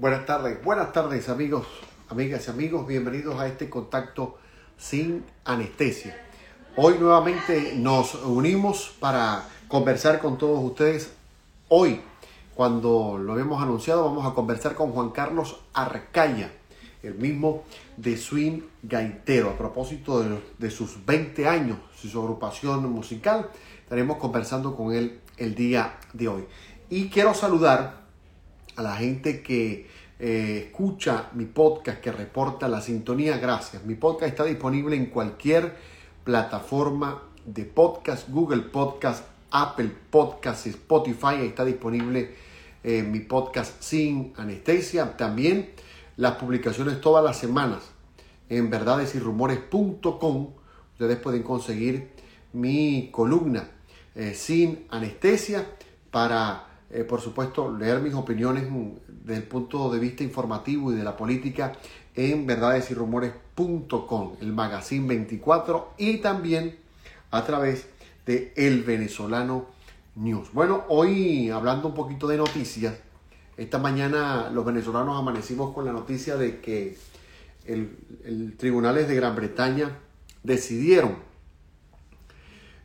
Buenas tardes, buenas tardes amigos, amigas y amigos, bienvenidos a este contacto sin anestesia. Hoy nuevamente nos unimos para conversar con todos ustedes. Hoy, cuando lo habíamos anunciado, vamos a conversar con Juan Carlos Arcaya, el mismo de Swing Gaitero, a propósito de, de sus 20 años su agrupación musical. Estaremos conversando con él el día de hoy. Y quiero saludar a la gente que eh, escucha mi podcast, que reporta la sintonía. Gracias. Mi podcast está disponible en cualquier plataforma de podcast, Google Podcast, Apple Podcast, Spotify. Está disponible eh, mi podcast sin anestesia. También las publicaciones todas las semanas en verdadesyrumores.com. Ustedes pueden conseguir mi columna eh, sin anestesia para eh, por supuesto, leer mis opiniones desde el punto de vista informativo y de la política en verdadesyrumores.com, el magazine 24 y también a través de El Venezolano News. Bueno, hoy hablando un poquito de noticias, esta mañana los venezolanos amanecimos con la noticia de que el, el tribunales de Gran Bretaña decidieron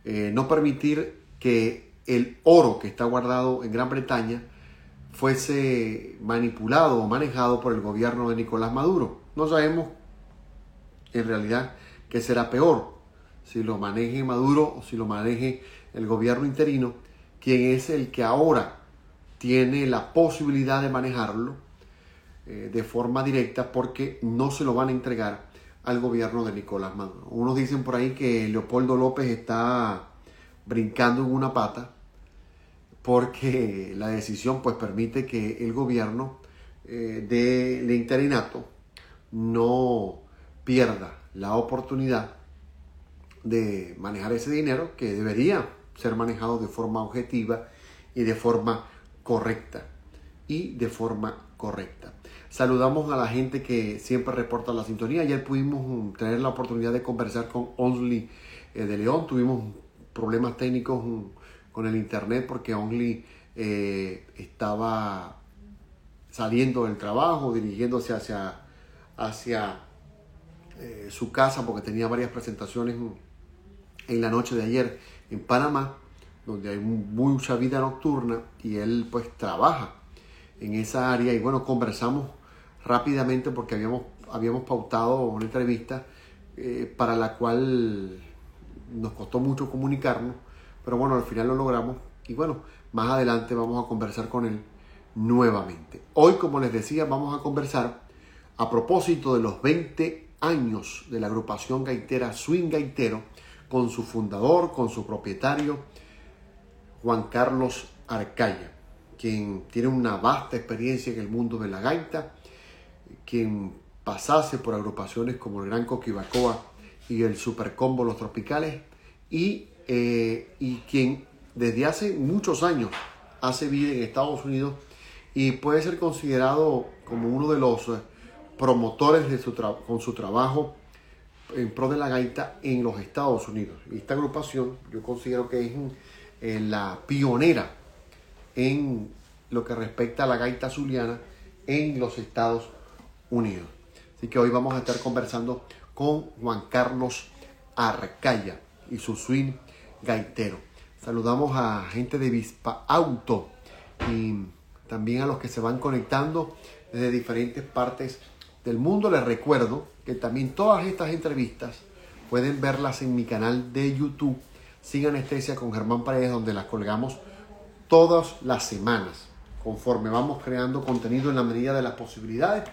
eh, no permitir que el oro que está guardado en Gran Bretaña fuese manipulado o manejado por el gobierno de Nicolás Maduro. No sabemos en realidad qué será peor, si lo maneje Maduro o si lo maneje el gobierno interino, quien es el que ahora tiene la posibilidad de manejarlo eh, de forma directa porque no se lo van a entregar al gobierno de Nicolás Maduro. Unos dicen por ahí que Leopoldo López está brincando en una pata porque la decisión pues permite que el gobierno eh, del interinato no pierda la oportunidad de manejar ese dinero que debería ser manejado de forma objetiva y de forma correcta y de forma correcta. Saludamos a la gente que siempre reporta la sintonía. Ayer pudimos mm, tener la oportunidad de conversar con Only eh, de León. Tuvimos problemas técnicos mm, con el internet porque Only eh, estaba saliendo del trabajo, dirigiéndose hacia, hacia eh, su casa porque tenía varias presentaciones en la noche de ayer en Panamá, donde hay mucha vida nocturna y él pues trabaja en esa área. Y bueno, conversamos rápidamente porque habíamos, habíamos pautado una entrevista eh, para la cual nos costó mucho comunicarnos pero bueno, al final lo logramos y bueno, más adelante vamos a conversar con él nuevamente. Hoy, como les decía, vamos a conversar a propósito de los 20 años de la agrupación gaitera Swing Gaitero con su fundador, con su propietario, Juan Carlos Arcaya, quien tiene una vasta experiencia en el mundo de la gaita, quien pasase por agrupaciones como el Gran Coquibacoa y el Super Combo Los Tropicales y eh, y quien desde hace muchos años hace vida en Estados Unidos y puede ser considerado como uno de los eh, promotores de su con su trabajo en pro de la gaita en los Estados Unidos. Esta agrupación yo considero que es eh, la pionera en lo que respecta a la gaita zuliana en los Estados Unidos. Así que hoy vamos a estar conversando con Juan Carlos Arcaya y su swing gaitero. Saludamos a gente de Vispa Auto y también a los que se van conectando desde diferentes partes del mundo. Les recuerdo que también todas estas entrevistas pueden verlas en mi canal de YouTube Sin Anestesia con Germán Paredes, donde las colgamos todas las semanas. Conforme vamos creando contenido en la medida de las posibilidades,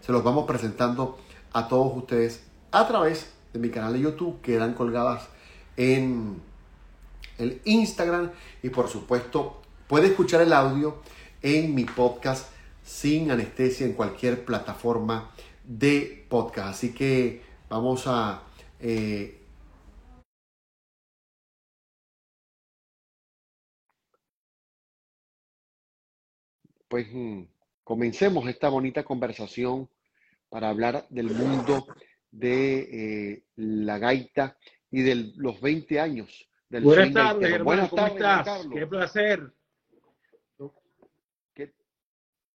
se los vamos presentando a todos ustedes a través de mi canal de YouTube, que quedan colgadas en el Instagram y por supuesto puede escuchar el audio en mi podcast sin anestesia en cualquier plataforma de podcast. Así que vamos a... Eh, pues mm, comencemos esta bonita conversación para hablar del mundo de eh, la gaita y de los 20 años Buenas tardes, hermano, ¿cómo estás? Qué placer.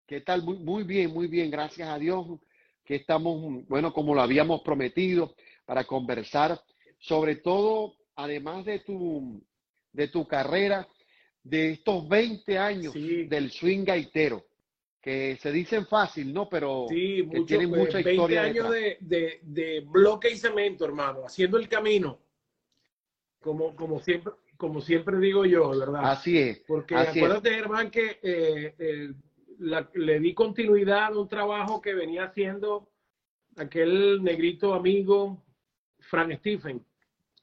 ¿Qué tal? Muy, muy bien, muy bien, gracias a Dios, que estamos, bueno, como lo habíamos prometido, para conversar sobre todo, además de tu, de tu carrera, de estos 20 años del swing gaitero, que se dicen fácil, ¿no? Pero sí, que tienen mucha 20 años de, de, de, bloque y cemento, hermano, haciendo el camino, como, como siempre. Como siempre digo yo, ¿verdad? Así es. Porque acuérdate, Germán, que eh, le di continuidad a un trabajo que venía haciendo aquel negrito amigo Frank Stephen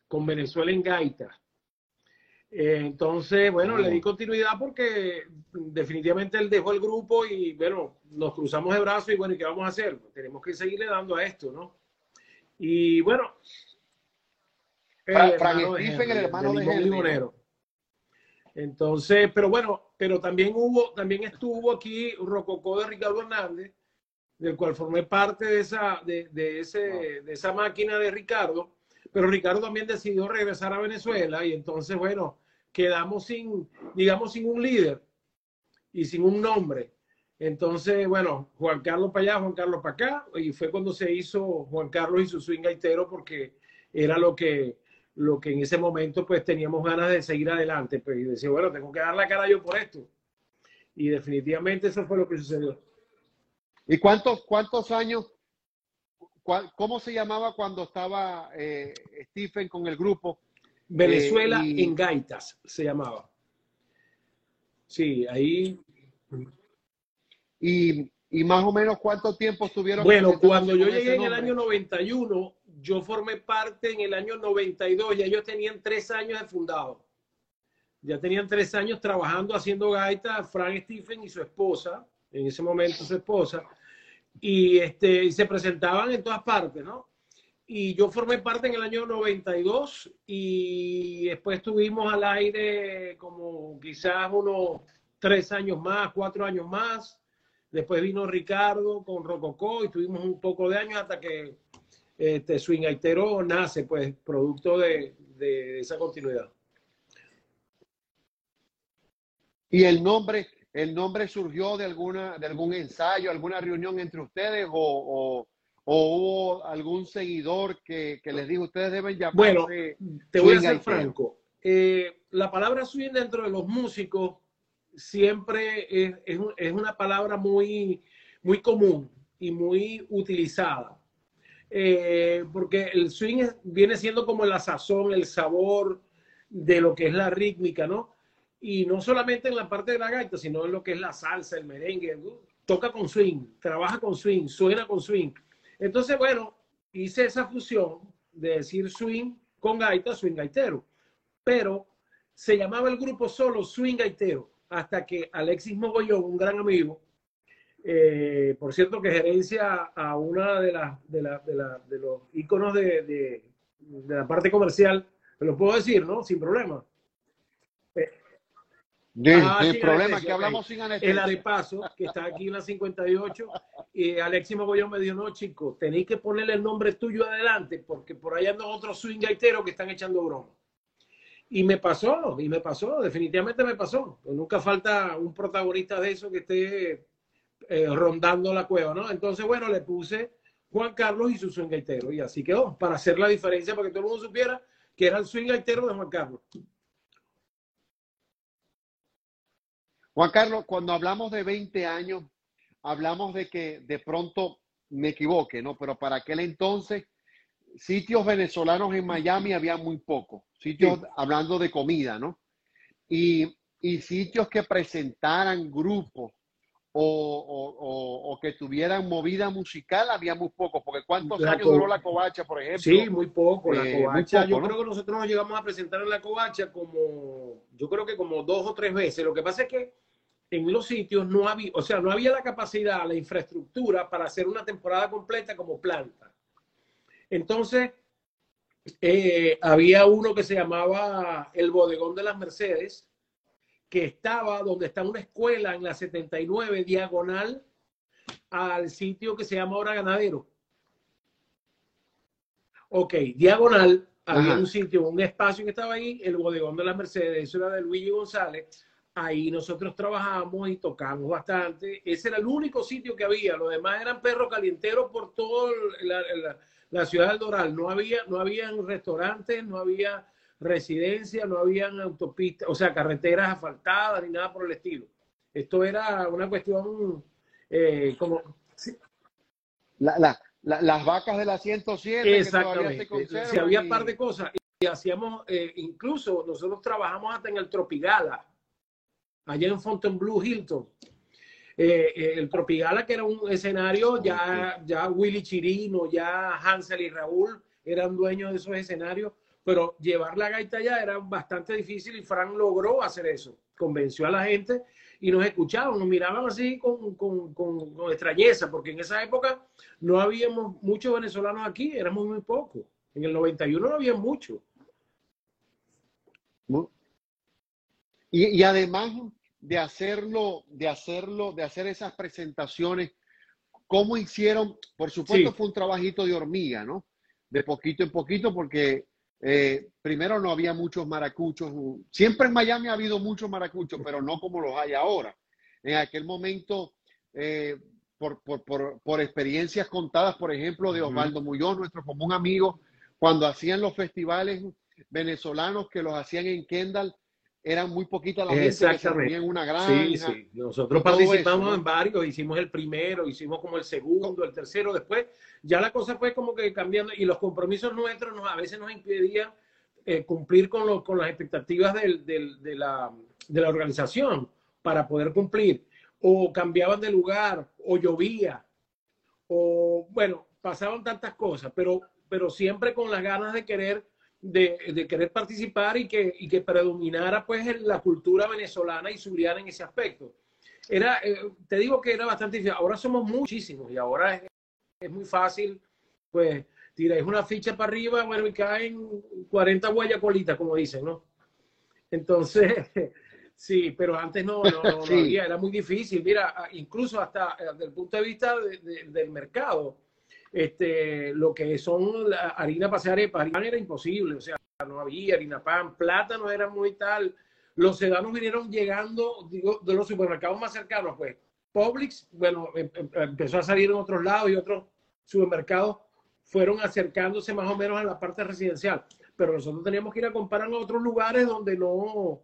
con Venezuela en Gaita. Eh, entonces, bueno, le di continuidad porque definitivamente él dejó el grupo y, bueno, nos cruzamos de brazos y, bueno, ¿y qué vamos a hacer? Tenemos que seguirle dando a esto, ¿no? Y, bueno... Frank, Stephen, el hermano de, de Entonces, pero bueno, pero también hubo, también estuvo aquí Rococó de Ricardo Hernández, del cual formé parte de esa, de, de ese, de esa máquina de Ricardo, pero Ricardo también decidió regresar a Venezuela y entonces, bueno, quedamos sin, digamos, sin un líder y sin un nombre. Entonces, bueno, Juan Carlos para allá, Juan Carlos para acá, y fue cuando se hizo Juan Carlos y su swing gaitero porque era lo que, lo que en ese momento pues teníamos ganas de seguir adelante, pues, y decía, bueno, tengo que dar la cara yo por esto. Y definitivamente eso fue lo que sucedió. ¿Y cuántos, cuántos años, cómo se llamaba cuando estaba eh, Stephen con el grupo? Venezuela eh, en Gaitas se llamaba. Sí, ahí. Y, y, más o menos cuánto tiempo estuvieron. Bueno, cuando yo llegué en el año 91, yo formé parte en el año 92, ya ellos tenían tres años de fundado. Ya tenían tres años trabajando, haciendo gaitas, Frank Stephen y su esposa en ese momento su esposa, y, este, y se presentaban en todas partes, ¿no? Y yo formé parte en el año 92 y después estuvimos al aire como quizás unos tres años más, cuatro años más. Después vino Ricardo con Rococó y tuvimos un poco de años hasta que este, Swing Aitero nace, pues, producto de, de esa continuidad. Y el nombre, ¿El nombre surgió de, alguna, de algún ensayo, alguna reunión entre ustedes o, hubo algún seguidor que, les dijo ustedes deben llamar? Bueno, te voy a ser franco. Eh, la palabra swing dentro de los músicos siempre es, una palabra muy, muy común y muy utilizada. Eh, porque el swing viene siendo como la sazón, el sabor de lo que es la rítmica, ¿no? y no solamente en la parte de la gaita, sino en lo que es la salsa, el merengue, toca con swing, trabaja con swing, suena con swing. Entonces, bueno, hice esa fusión de decir swing con gaita, swing gaitero, pero se llamaba el grupo solo swing gaitero, hasta que Alexis Mogollón, un gran amigo, eh, por cierto que gerencia a una de, las de, de, los íconos de, de, la parte comercial, me lo puedo decir, ¿no? Sin problema. De, ah, problema que hablamos sin anestesia. El paso que está aquí en la 58, y Alexis Mogollón me dijo, no, chicos, tenéis que ponerle el nombre tuyo adelante, porque por allá andan otros swing gaiteros que están echando broma. Y me pasó, y me pasó, definitivamente me pasó. Pues nunca falta un protagonista de eso que esté eh, rondando la cueva, ¿no? Entonces, bueno, le puse Juan Carlos y su swing gaitero, y así quedó, para hacer la diferencia, para que todo el mundo supiera que era el swing gaitero de Juan Carlos. Juan Carlos, cuando hablamos de 20 años, hablamos de que de pronto me equivoque, ¿no? Pero para aquel entonces, sitios venezolanos en Miami había muy pocos, sitios hablando de comida, ¿no? Y, y, sitios que presentaran grupos o, o, o, que tuvieran movida musical había muy pocos, porque ¿cuántos años duró la covacha, por ejemplo? Sí, muy poco, la eh, covacha. yo creo que nosotros nos llegamos a presentar en la covacha como, yo creo que como dos o tres veces. Lo que pasa es que en los sitios no había, o sea, no había la capacidad, la infraestructura para hacer una temporada completa como planta. Entonces, eh, había uno que se llamaba el Bodegón de las Mercedes, que estaba donde está una escuela en la 79, diagonal al sitio que se llama ahora Ganadero. Ok, diagonal, había un sitio, un espacio que estaba ahí, el Bodegón de las Mercedes, eso era de Luigi González ahí nosotros trabajamos y tocamos bastante. Ese era el único sitio que había. Los demás eran perros calienteros por toda la, ciudad del Doral. No había, no habían restaurantes, no había residencia, no habían autopistas, o sea, carreteras asfaltadas ni nada por el estilo. Esto era una cuestión eh, como... las vacas de la 107 Exactamente. Que se había un par de cosas. Y hacíamos, eh, incluso nosotros trabajamos hasta en el Tropigala allá en Fontainebleau, Hilton. Eh, eh, el Tropigala, que era un escenario, ya, ya Willy Chirino, ya Hansel y Raúl eran dueños de esos escenarios, pero llevar la gaita allá era bastante difícil y Frank logró hacer eso. Convenció a la gente y nos escuchaban, nos miraban así con, con, con, con extrañeza, porque en esa época no habíamos muchos venezolanos aquí, éramos muy pocos. En el 91 no había muchos. Y, además de hacerlo, de hacerlo, de hacer esas presentaciones, ¿cómo hicieron? Por supuesto fue un trabajito de hormiga, ¿no? De poquito en poquito, porque eh, primero no había muchos maracuchos. Siempre en Miami ha habido muchos maracuchos, pero no como los hay ahora. En aquel momento, eh, por, por, experiencias contadas, por ejemplo, de Osvaldo Muñoz, nuestro común amigo, cuando hacían los festivales venezolanos que los hacían en Kendall, eran muy poquitas las gente que en una granja. Sí, sí. Nosotros participamos en varios, hicimos el primero, hicimos como el segundo, el tercero, después ya la cosa fue como que cambiando y los compromisos nuestros nos, a veces nos impedían eh, cumplir con, con las expectativas del, del, de, la, de la organización para poder cumplir. O cambiaban de lugar, o llovía, o bueno, pasaban tantas cosas, pero, pero siempre con las ganas de querer de, querer participar y que, y que predominara pues la cultura venezolana y suriana en ese aspecto. Era, eh, te digo que era bastante difícil. Ahora somos muchísimos y ahora es, es muy fácil, pues tiráis una ficha para arriba, bueno, y caen 40 guayacolitas, como dicen, ¿no? Entonces, sí, pero antes no, no, no, había, era muy difícil. Mira, incluso hasta eh, desde el punto de vista del mercado, este, lo que son la harina para hacer arepas, era imposible, o sea, no había harina pan, plátano era muy tal. Los sedanos vinieron llegando, digo, de los supermercados más cercanos, pues Publix, bueno, em, em, empezó a salir en otros lados y otros supermercados fueron acercándose más o menos a la parte residencial, pero nosotros teníamos que ir a comprar en otros lugares donde no,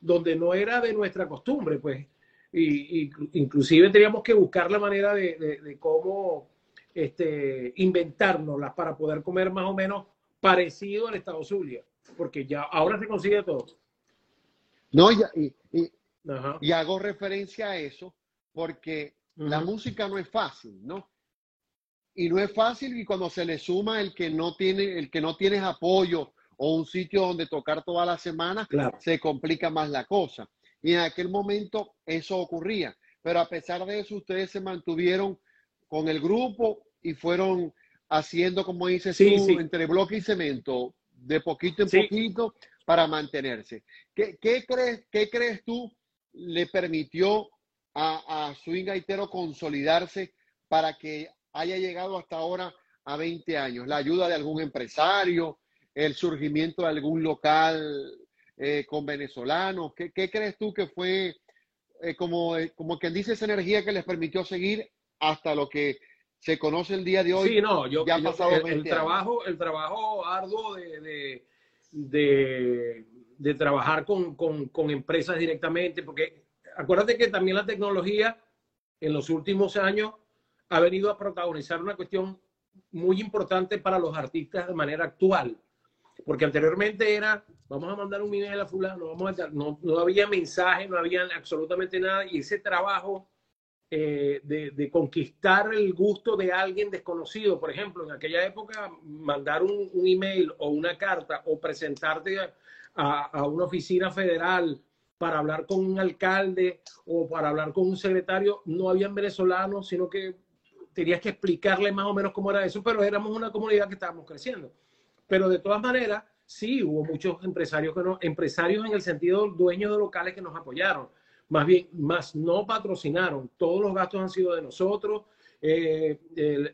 donde no era de nuestra costumbre, pues, y, inclusive teníamos que buscar la manera de, de cómo este, inventárnoslas para poder comer más o menos parecido al estado Zulia, porque ya ahora se consigue todo. No, y, y, hago referencia a eso porque la música no es fácil, ¿no? Y no es fácil y cuando se le suma el que no tiene, el que no tienes apoyo o un sitio donde tocar toda la semana, se complica más la cosa. Y en aquel momento eso ocurría. Pero a pesar de eso, ustedes se mantuvieron con el grupo y fueron haciendo, como dices tú, entre bloque y cemento, de poquito en poquito para mantenerse. ¿Qué, crees, ¿Qué crees tú le permitió a, a Swing Gaitero consolidarse para que haya llegado hasta ahora a 20 años? ¿La ayuda de algún empresario? ¿El surgimiento de algún local eh, con venezolanos? ¿Qué, crees tú que fue eh, como, eh, como quien dice esa energía que les permitió seguir hasta lo que se conoce el día de hoy. Sí, no, yo, ya ha pasado el, trabajo, el trabajo arduo de, de, de, trabajar con, con, con, empresas directamente, porque acuérdate que también la tecnología en los últimos años ha venido a protagonizar una cuestión muy importante para los artistas de manera actual. Porque anteriormente era, vamos a mandar un email a fulano, vamos a no, no había mensaje, no había absolutamente nada, y ese trabajo eh, de, conquistar el gusto de alguien desconocido. Por ejemplo, en aquella época, mandar un, email o una carta o presentarte a, una oficina federal para hablar con un alcalde o para hablar con un secretario, no habían venezolanos, sino que tenías que explicarle más o menos cómo era eso, pero éramos una comunidad que estábamos creciendo. Pero de todas maneras, sí hubo muchos empresarios que no, empresarios en el sentido dueños de locales que nos apoyaron más bien, más no patrocinaron. Todos los gastos han sido de nosotros. Eh,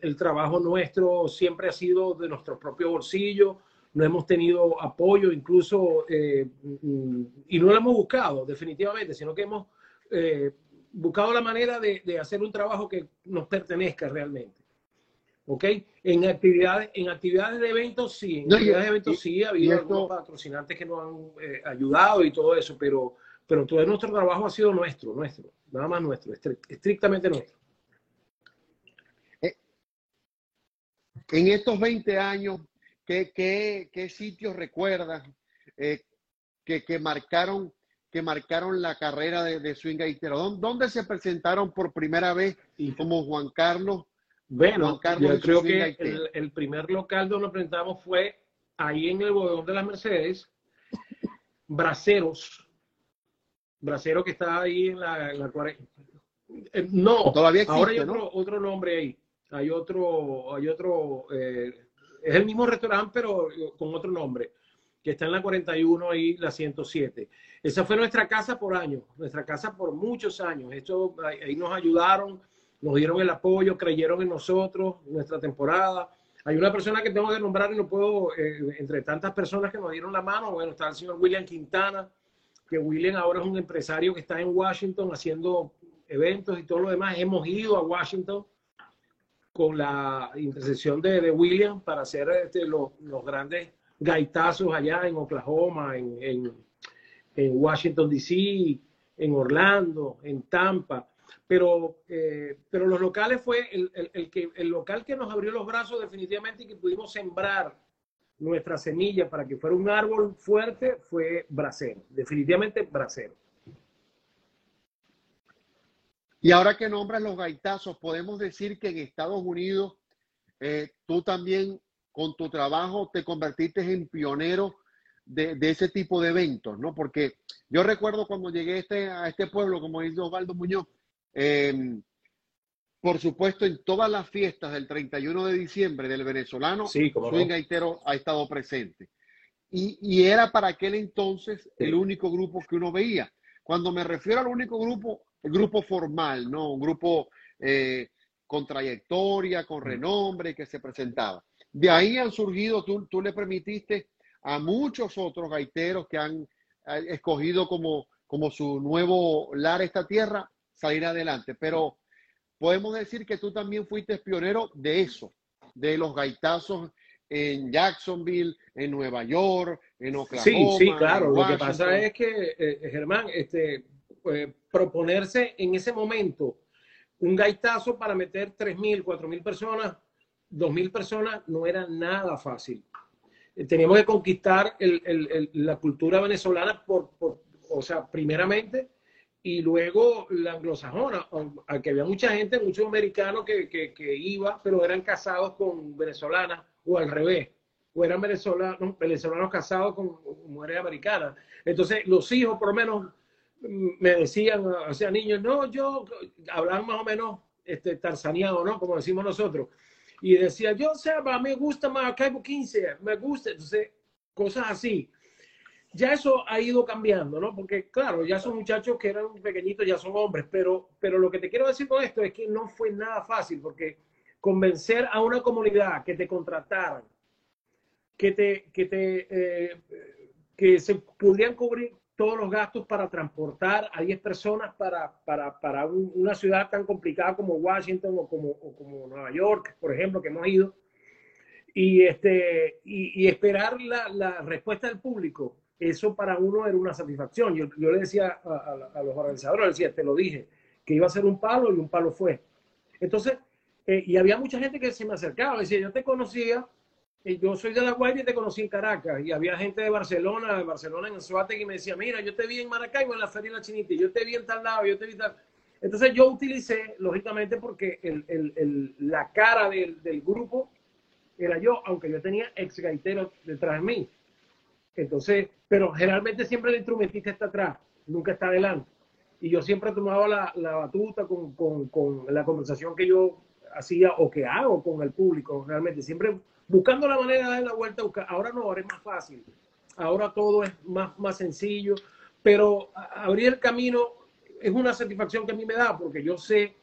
el, trabajo nuestro siempre ha sido de nuestro propio bolsillo. no hemos tenido apoyo, incluso, eh, mm, y no lo hemos buscado definitivamente, sino que hemos eh, buscado la manera de, hacer un trabajo que nos pertenezca realmente. ¿Ok? En actividades, en actividades de eventos sí, en actividades de eventos sí, ha habido algunos patrocinantes que nos han eh, ayudado y todo eso, pero, pero todo nuestro trabajo ha sido nuestro, nuestro, nada más nuestro, estrictamente nuestro. En estos 20 años, ¿qué, qué, sitios recuerdas eh, que, marcaron, que marcaron la carrera de, de Swing Gaitero? ¿Dónde se presentaron por primera vez como Juan Carlos? Bueno, yo creo que el, primer local donde nos presentamos fue ahí en el bodegón de las Mercedes, Braceros. Bracero que está ahí en la, en eh, no, todavía ahora hay otro, otro nombre ahí hay otro, hay otro, eh, es el mismo restaurante, pero con otro nombre, que está en la 41 y la 107. Esa fue nuestra casa por años, nuestra casa por muchos años. Esto, ahí nos ayudaron, nos dieron el apoyo, creyeron en nosotros, nuestra temporada. Hay una persona que tengo que nombrar y no puedo, eh, entre tantas personas que nos dieron la mano, bueno, está el señor William Quintana, que William ahora es un empresario que está en Washington haciendo eventos y todo lo demás. Hemos ido a Washington con la intercesión de, William para hacer este, los, grandes gaitazos allá en Oklahoma, en, en, Washington, D.C., en Orlando, en Tampa. Pero, eh, pero los locales fue el, el, que, el local que nos abrió los brazos definitivamente y que pudimos sembrar nuestra semilla para que fuera un árbol fuerte fue Bracero, definitivamente Bracero. Y ahora que nombras los gaitazos, podemos decir que en Estados Unidos eh, tú también con tu trabajo te convertiste en pionero de, ese tipo de eventos, ¿no? Porque yo recuerdo cuando llegué este, a este pueblo, como dice Osvaldo Muñoz, em, por supuesto, en todas las fiestas del 31 de diciembre del venezolano, sí, Swing Gaitero ha estado presente. Y, y, era para aquel entonces el único grupo que uno veía. Cuando me refiero al único grupo, grupo formal, ¿no? Un grupo eh, con trayectoria, con renombre que se presentaba. De ahí han surgido, tú, tú le permitiste a muchos otros gaiteros que han eh, escogido como, como su nuevo lar esta tierra salir adelante. Pero podemos decir que tú también fuiste pionero de eso, de los gaitazos en Jacksonville, en Nueva York, en Oklahoma. Sí, sí, claro. Lo que pasa es que, eh, Germán, este, eh, proponerse en ese momento un gaitazo para meter 3.000, 4.000 personas, 2.000 personas, no era nada fácil. Eh, teníamos que conquistar la cultura venezolana, por, o sea, primeramente, y luego la anglosajona, aunque había mucha gente, muchos americanos que, que, iba, pero eran casados con venezolanas o al revés, o eran venezolanos, venezolanos casados con mujeres americanas. Entonces, los hijos, por lo menos, me decían, o niños, no, yo, hablaban más o menos este, tarzaneado, ¿no? Como decimos nosotros. Y decía, yo, o sea, me gusta más Caibo 15, me gusta, entonces, cosas así. Ya eso ha ido cambiando, ¿no? Porque, claro, ya son muchachos que eran pequeñitos, ya son hombres, pero, pero lo que te quiero decir con esto es que no fue nada fácil, porque convencer a una comunidad que te contrataran, que te, que te, eh, que se pudieran cubrir todos los gastos para transportar a 10 personas para, para, para una ciudad tan complicada como Washington o como, como, Nueva York, por ejemplo, que hemos ido, y, este, y, esperar la, la, respuesta del público, eso para uno era una satisfacción. Yo, yo le decía a, los organizadores, decía, te lo dije, que iba a ser un palo y un palo fue. Entonces, eh, y había mucha gente que se me acercaba, decía, yo te conocía yo soy de La Guaira y te conocí en Caracas. Y había gente de Barcelona, de Barcelona en Suárez, que me decía, mira, yo te vi en Maracaibo, en la Feria de la Chinita, yo te vi en tal lado, yo te vi tal. Entonces yo utilicé, lógicamente, porque el, el, el, la cara del, del, grupo era yo, aunque yo tenía ex gaiteros detrás de mí. Entonces, pero generalmente siempre el instrumentista está atrás, nunca está adelante. Y yo siempre tomaba la, la batuta con, con, con la conversación que yo hacía o que hago con el público, realmente. Siempre buscando la manera de dar la vuelta. Ahora no, ahora es más fácil. Ahora todo es más, más sencillo. Pero abrir el camino es una satisfacción que a mí me da porque yo sé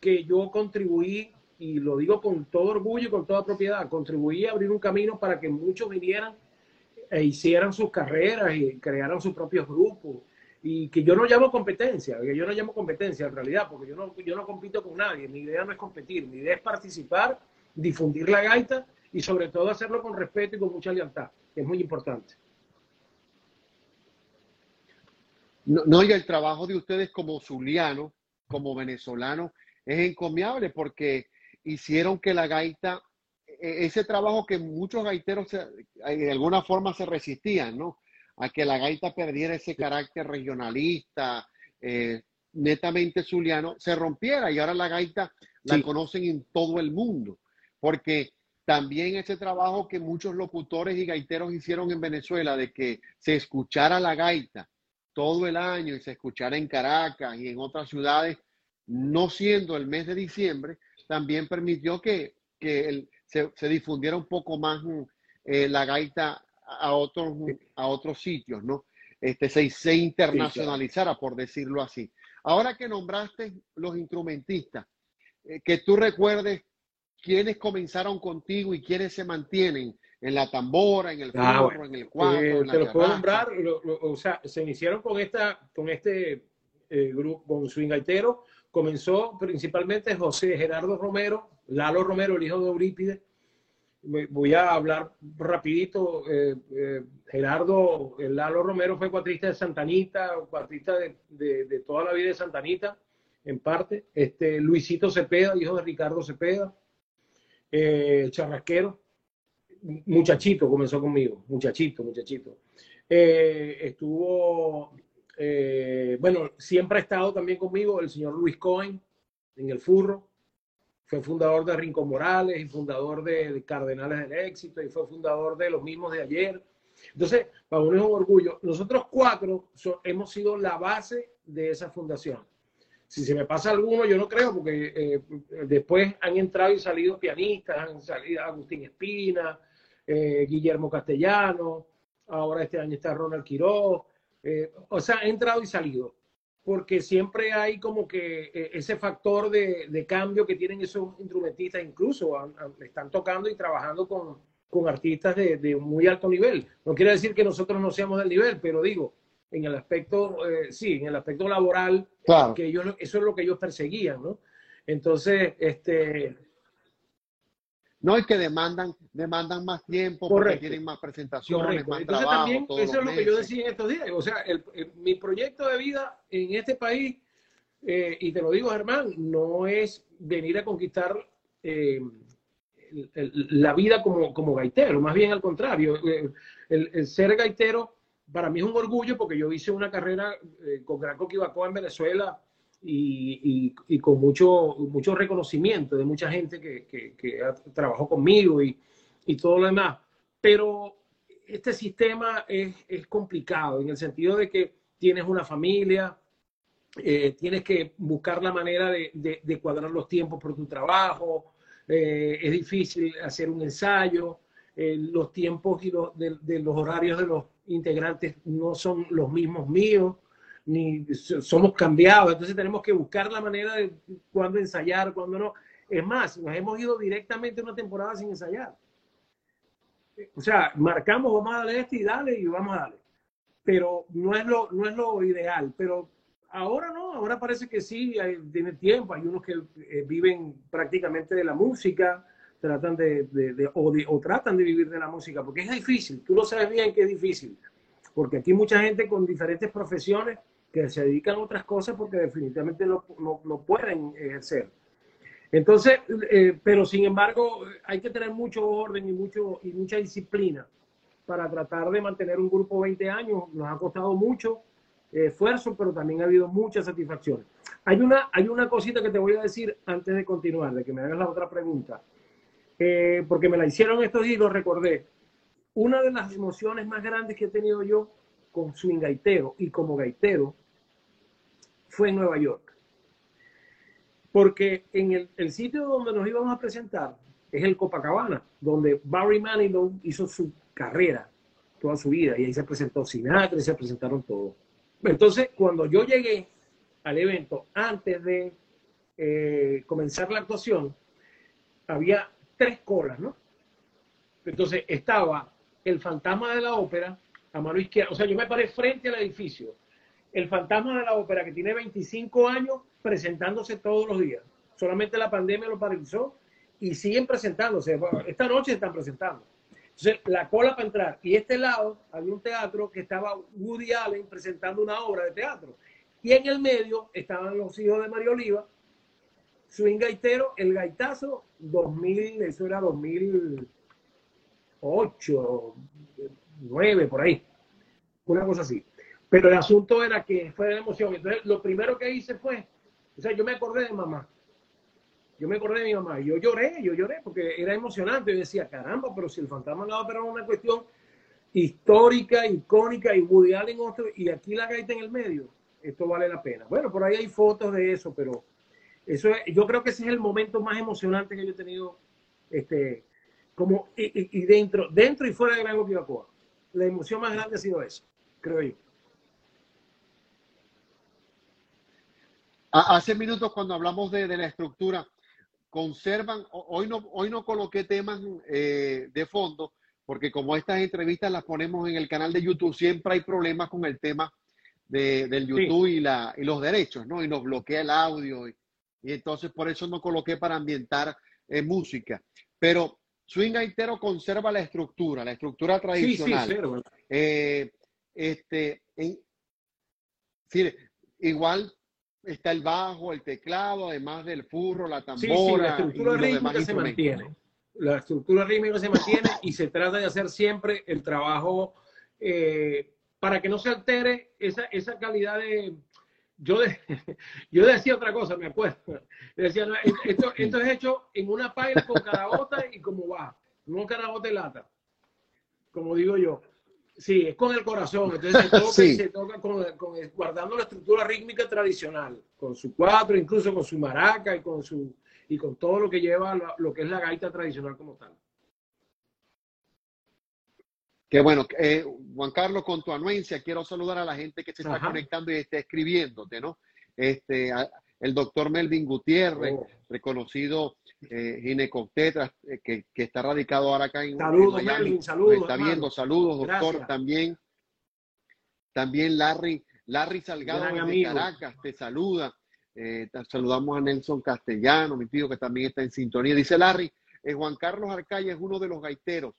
que yo contribuí, y lo digo con todo orgullo y con toda propiedad, contribuí a abrir un camino para que muchos vinieran e hicieran sus carreras y crearan sus propios grupos. Y que yo no llamo competencia, que yo no llamo competencia en realidad, porque yo no, yo no compito con nadie, mi idea no es competir, mi idea es participar, difundir la gaita y sobre todo hacerlo con respeto y con mucha lealtad, es muy importante. No, y el trabajo de ustedes como zuliano, como venezolano, es encomiable porque hicieron que la gaita, ese trabajo que muchos gaiteros de alguna forma se resistían, ¿no? A que la gaita perdiera ese carácter regionalista, eh, netamente zuliano, se rompiera y ahora la gaita la conocen en todo el mundo. Porque también ese trabajo que muchos locutores y gaiteros hicieron en Venezuela de que se escuchara la gaita todo el año y se escuchara en Caracas y en otras ciudades, no siendo el mes de diciembre, también permitió que, se, difundiera un poco más eh, la gaita a otros, a otros sitios, ¿no? Este, se, se internacionalizara, por decirlo así. Ahora que nombraste los instrumentistas, eh, que tú recuerdes quiénes comenzaron contigo y quiénes se mantienen en la tambora, en el ah, en el cuatro. Eh, te lo puedo nombrar, o sea, se iniciaron con esta, con este eh, grupo, con Swing comenzó principalmente José Gerardo Romero, Lalo Romero, el hijo de Eurípides. Voy a hablar rapidito. Eh, Gerardo, Lalo Romero fue cuatrista de Santanita, cuatrista de, de, toda la vida de Santanita, en parte. Este, Luisito Cepeda, hijo de Ricardo Cepeda eh, charrasquero, muchachito comenzó conmigo, muchachito, muchachito. Eh, estuvo, eh, bueno, siempre ha estado también conmigo el señor Luis Cohen en el Furro. Fue fundador de Rincón Morales y fundador de, Cardenales del Éxito y fue fundador de los mismos de ayer. Entonces, para uno es un orgullo. Nosotros cuatro hemos sido la base de esa fundación. Si se me pasa alguno, yo no creo, porque eh, después han entrado y salido pianistas, han salido Agustín Espina, eh, Guillermo Castellano, ahora este año está Ronald Quiroz, eh, o sea, ha entrado y salido, porque siempre hay como que ese factor de, cambio que tienen esos instrumentistas, incluso están tocando y trabajando con, artistas de, de muy alto nivel. No quiere decir que nosotros no seamos del nivel, pero digo, en el aspecto, eh, sí, en el aspecto laboral, que ellos, eso es lo que ellos perseguían, ¿no? Entonces, este... No, es que demandan, demandan más tiempo porque tienen más presentaciones, más Entonces, también, eso es lo que yo decía en estos días. O sea, mi proyecto de vida en este país, eh, y te lo digo, Germán, no es venir a conquistar eh, la vida como, como gaitero, más bien al contrario. el ser gaitero para mí es un orgullo porque yo hice una carrera eh, con Gran Coquibacoa en Venezuela y, y, con mucho, mucho reconocimiento de mucha gente que, que, trabajó conmigo y, y, todo lo demás. Pero este sistema es, es, complicado en el sentido de que tienes una familia, eh, tienes que buscar la manera de, de, cuadrar los tiempos por tu trabajo, eh, es difícil hacer un ensayo, los tiempos y los, de los horarios de los integrantes no son los mismos míos, ni somos cambiados, entonces tenemos que buscar la manera de cuándo ensayar, cuándo no. Es más, nos hemos ido directamente una temporada sin ensayar. O sea, marcamos, vamos a darle este y dale y vamos a darle. Pero no es lo, no es lo ideal. Pero ahora no, ahora parece que sí, hay, tiene tiempo. Hay unos que eh, viven prácticamente de la música, tratan de, o, tratan de vivir de la música, porque es difícil, tú lo sabes bien que es difícil, porque aquí mucha gente con diferentes profesiones que se dedican a otras cosas porque definitivamente no, no, pueden ejercer. Entonces, eh, pero sin embargo, hay que tener mucho orden y, mucho, y mucha disciplina para tratar de mantener un grupo 20 años. Nos ha costado mucho esfuerzo, pero también ha habido mucha satisfacción. Hay una, hay una cosita que te voy a decir antes de continuar, de que me hagas la otra pregunta. Eh, porque me la hicieron estos días y lo recordé. Una de las emociones más grandes que he tenido yo con swing gaitero y como gaitero fue en Nueva York. Porque en el, el sitio donde nos íbamos a presentar es el Copacabana, donde Barry Manilow hizo su carrera, toda su vida, y ahí se presentó Sinatra y se presentaron todos. Entonces, cuando yo llegué al evento, antes de eh, comenzar la actuación, había tres colas, ¿no? Entonces estaba el fantasma de la ópera a mano izquierda. O sea, yo me paré frente al edificio. El fantasma de la ópera que tiene 25 años presentándose todos los días. Solamente la pandemia lo paralizó y siguen presentándose. Esta noche están presentando. Entonces, la cola para entrar. Y este lado había un teatro que estaba Woody Allen presentando una obra de teatro. Y en el medio estaban los hijos de María Oliva, Swing Gaitero, el gaitazo 2000, eso era 2008, 9, por ahí. Una cosa así. Pero el asunto era que fue de emoción. Entonces, lo primero que hice fue, o sea, yo me acordé de mamá. Yo me acordé de mi mamá. Y yo lloré, yo lloré porque era emocionante. Yo decía, caramba, pero si el fantasma la ópera era una cuestión histórica, icónica, y Woody Allen otro, y aquí la gaita en el medio, esto vale la pena. Bueno, por ahí hay fotos de eso, pero eso yo creo que ese es el momento más emocionante que yo he tenido, este, como, y, dentro, dentro y fuera de Gran Oquibacoa. La emoción más grande ha sido eso, creo yo. Hace minutos cuando hablamos de, la estructura, conservan, hoy no, hoy no coloqué temas eh, de fondo, porque como estas entrevistas las ponemos en el canal de YouTube, siempre hay problemas con el tema de, del YouTube y, la, y los derechos, ¿no? Y nos bloquea el audio. Y, entonces por eso no coloqué para ambientar eh, música. Pero Swing Gaitero conserva la estructura, la estructura tradicional. Sí, sí, eh, este, igual está el bajo, el teclado, además del furro, la tambora. la estructura rítmica se mantiene. La estructura rítmica se mantiene y se trata de hacer siempre el trabajo eh, para que no se altere esa, esa calidad de... Yo, yo decía otra cosa, me acuerdo. Decía, esto, esto es hecho en una paila con carabota y como va, no carabota y lata, como digo yo. Sí, es con el corazón. Entonces se toca, con, guardando la estructura rítmica tradicional, con su cuatro, incluso con su maraca y con su y con todo lo que lleva lo, que es la gaita tradicional como tal. Qué bueno. Eh, Juan Carlos, con tu anuencia, quiero saludar a la gente que se está conectando y está escribiéndote, ¿no? Este, el doctor Melvin Gutiérrez, oh. reconocido eh, ginecobstetra, eh, que, está radicado ahora acá en, saludos, Melvin, saludos, está viendo, saludos, doctor, también. También Larry, Larry Salgado de Caracas te saluda. Eh, saludamos a Nelson Castellano, mi tío que también está en sintonía. Dice Larry, eh, Juan Carlos Arcaya es uno de los gaiteros,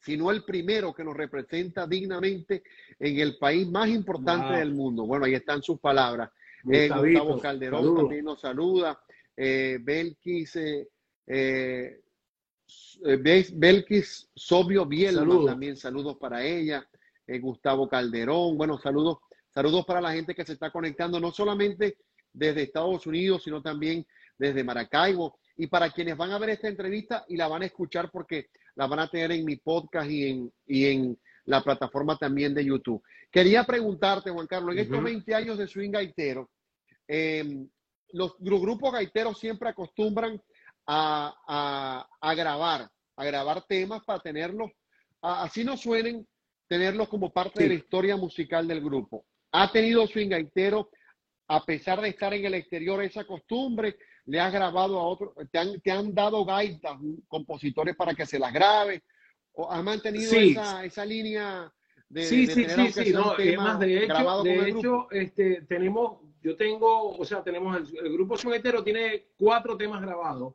sino el primero que nos representa dignamente en el país más importante del mundo. Bueno, ahí están sus palabras. Eh, Gustavo Calderón también nos saluda. Eh, Belkis, eh, eh, Belkis Sobio Bielma también saludos para ella. Gustavo Calderón, bueno, saludos, saludos para la gente que se está conectando, no solamente desde Estados Unidos, sino también desde Maracaibo. Y para quienes van a ver esta entrevista y la van a escuchar porque la van a tener en mi podcast y en, y en la plataforma también de YouTube. Quería preguntarte, Juan Carlos, en estos 20 años de Swing Gaitero, eh, los, grupos gaiteros siempre acostumbran a, grabar, a grabar temas para tenerlos, así no suenen, tenerlos como parte de la historia musical del grupo. ¿Ha tenido Swing Gaitero, a pesar de estar en el exterior, esa costumbre? ¿Le has grabado a otros? ¿Te han, te han dado gaitas, compositores para que se las grabe? ¿O has mantenido esa, esa línea? De, sí, sí, sí, sí, no, más de hecho, de hecho este, tenemos yo tengo, o sea, tenemos el, grupo Sonetero tiene cuatro temas grabados.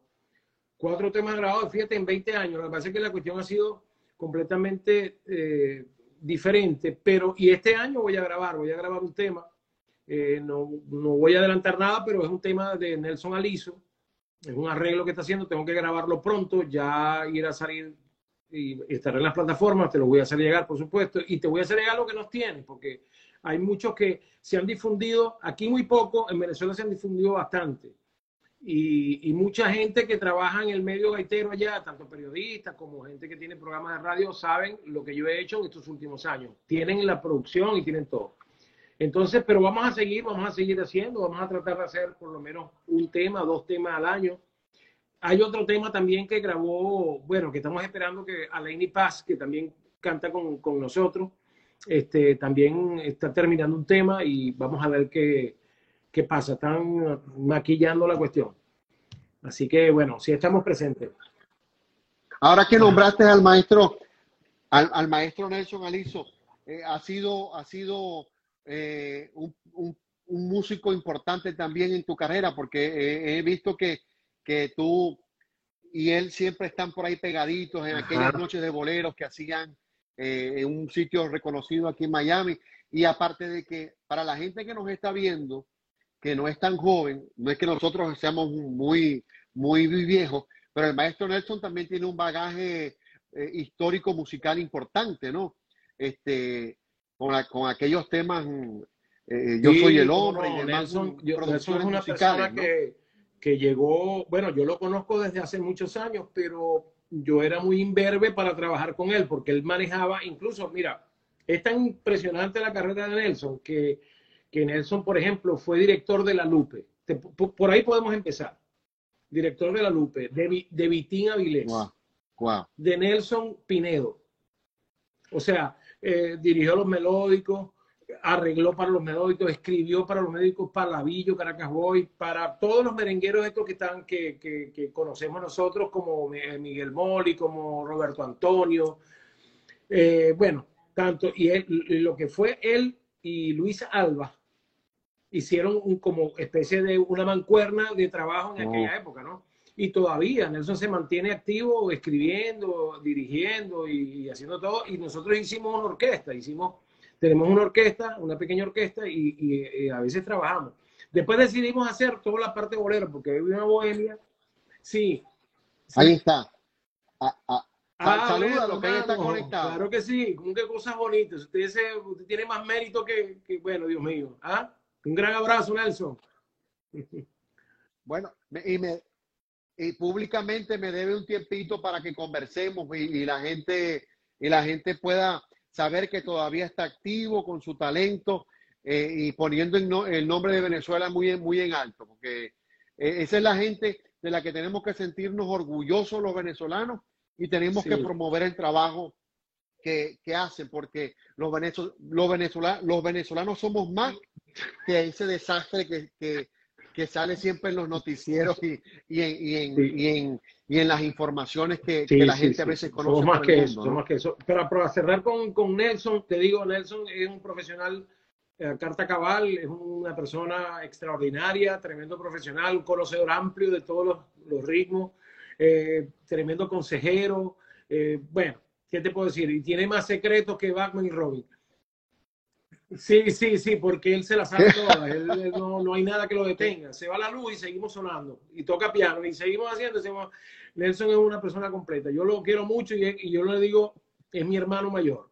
Cuatro temas grabados, fíjate, en 20 años. Lo que pasa es que la cuestión ha sido completamente eh, diferente, pero y este año voy a grabar, voy a grabar un tema. Eh, no, no, voy a adelantar nada, pero es un tema de Nelson Aliso. Es un arreglo que está haciendo, tengo que grabarlo pronto, ya ir a salir y estar en las plataformas, te lo voy a hacer llegar, por supuesto, y te voy a hacer llegar lo que nos tiene, porque hay muchos que se han difundido, aquí muy poco, en Venezuela se han difundido bastante. Y, mucha gente que trabaja en el medio gaitero allá, tanto periodistas como gente que tiene programas de radio, saben lo que yo he hecho en estos últimos años. Tienen la producción y tienen todo. Entonces, pero vamos a seguir, vamos a seguir haciendo, vamos a tratar de hacer por lo menos un tema, dos temas al año. Hay otro tema también que grabó, bueno, que estamos esperando que Alain Paz, que también canta con, con nosotros, este, también está terminando un tema y vamos a ver qué, qué pasa. Están maquillando la cuestión. Así que bueno, si estamos presentes. Ahora que nombraste al maestro al, maestro Nelson Aliso, eh, ha sido, ha sido eh, un, músico importante también en tu carrera, porque he visto que, que, tú y él siempre están por ahí pegaditos en aquellas noches de boleros que hacían en un sitio reconocido aquí en Miami. Y aparte de que para la gente que nos está viendo, que no es tan joven, no es que nosotros seamos muy, muy viejos, pero el maestro Nelson también tiene un bagaje eh, histórico musical importante, ¿no? Este, con, con aquellos temas, eh, yo soy el hombre y Nelson, es una persona que, que llegó, bueno, yo lo conozco desde hace muchos años, pero yo era muy imberbe para trabajar con él, porque él manejaba, incluso, mira, es tan impresionante la carrera de Nelson que, que Nelson, por ejemplo, fue director de La Lupe. por ahí podemos empezar. Director de La Lupe, de, de Vitín Avilés, de Nelson Pinedo. O sea, eh, dirigió los melódicos, arregló para los melódicos, escribió para los médicos, para Lavillo, Caracas Boy, para todos los merengueros estos que están, que, que, conocemos nosotros, como Miguel Moli, como Roberto Antonio. Eh, bueno, tanto, y, lo que fue él y Luis Alba hicieron un, como especie de una mancuerna de trabajo en aquella época, ¿no? Y todavía Nelson se mantiene activo escribiendo, dirigiendo y, haciendo todo. Y nosotros hicimos una orquesta, hicimos, tenemos una orquesta, una pequeña orquesta y, a veces trabajamos. Después decidimos hacer toda la parte bolero porque hay una bohemia. Sí. Ahí está. Ah, Saluda a los que están conectados. Claro que sí, como que cosas bonitas. Usted, usted tiene más mérito que, bueno, Dios mío. ¿Ah? Un gran abrazo, Nelson. Bueno, y, me, y públicamente me debe un tiempito para que conversemos y, la gente y la gente pueda saber que todavía está activo con su talento eh, y poniendo el, nombre de Venezuela muy, muy en alto, porque eh, esa es la gente de la que tenemos que sentirnos orgullosos los venezolanos y tenemos que promover el trabajo que, hacen, porque los, los, venezolanos, los venezolanos somos más que ese desastre que, que, sale siempre en los noticieros y, y, en, y, en, y, en, y en, las informaciones que, la gente a veces conoce. Somos más, que, eso, más que eso. Pero para cerrar con, con Nelson, te digo, Nelson es un profesional eh, carta cabal, es una persona extraordinaria, tremendo profesional, un conocedor amplio de todos los, los ritmos eh, tremendo consejero. Eh, bueno, ¿qué te puedo decir? Y tiene más secretos que Batman y Robin. Sí, sí, sí, porque él se la sabe todas. Él, no, no, hay nada que lo detenga. Se va la luz y seguimos sonando. Y toca piano y seguimos haciendo. Nelson es una persona completa. Yo lo quiero mucho y, y yo le digo, es mi hermano mayor.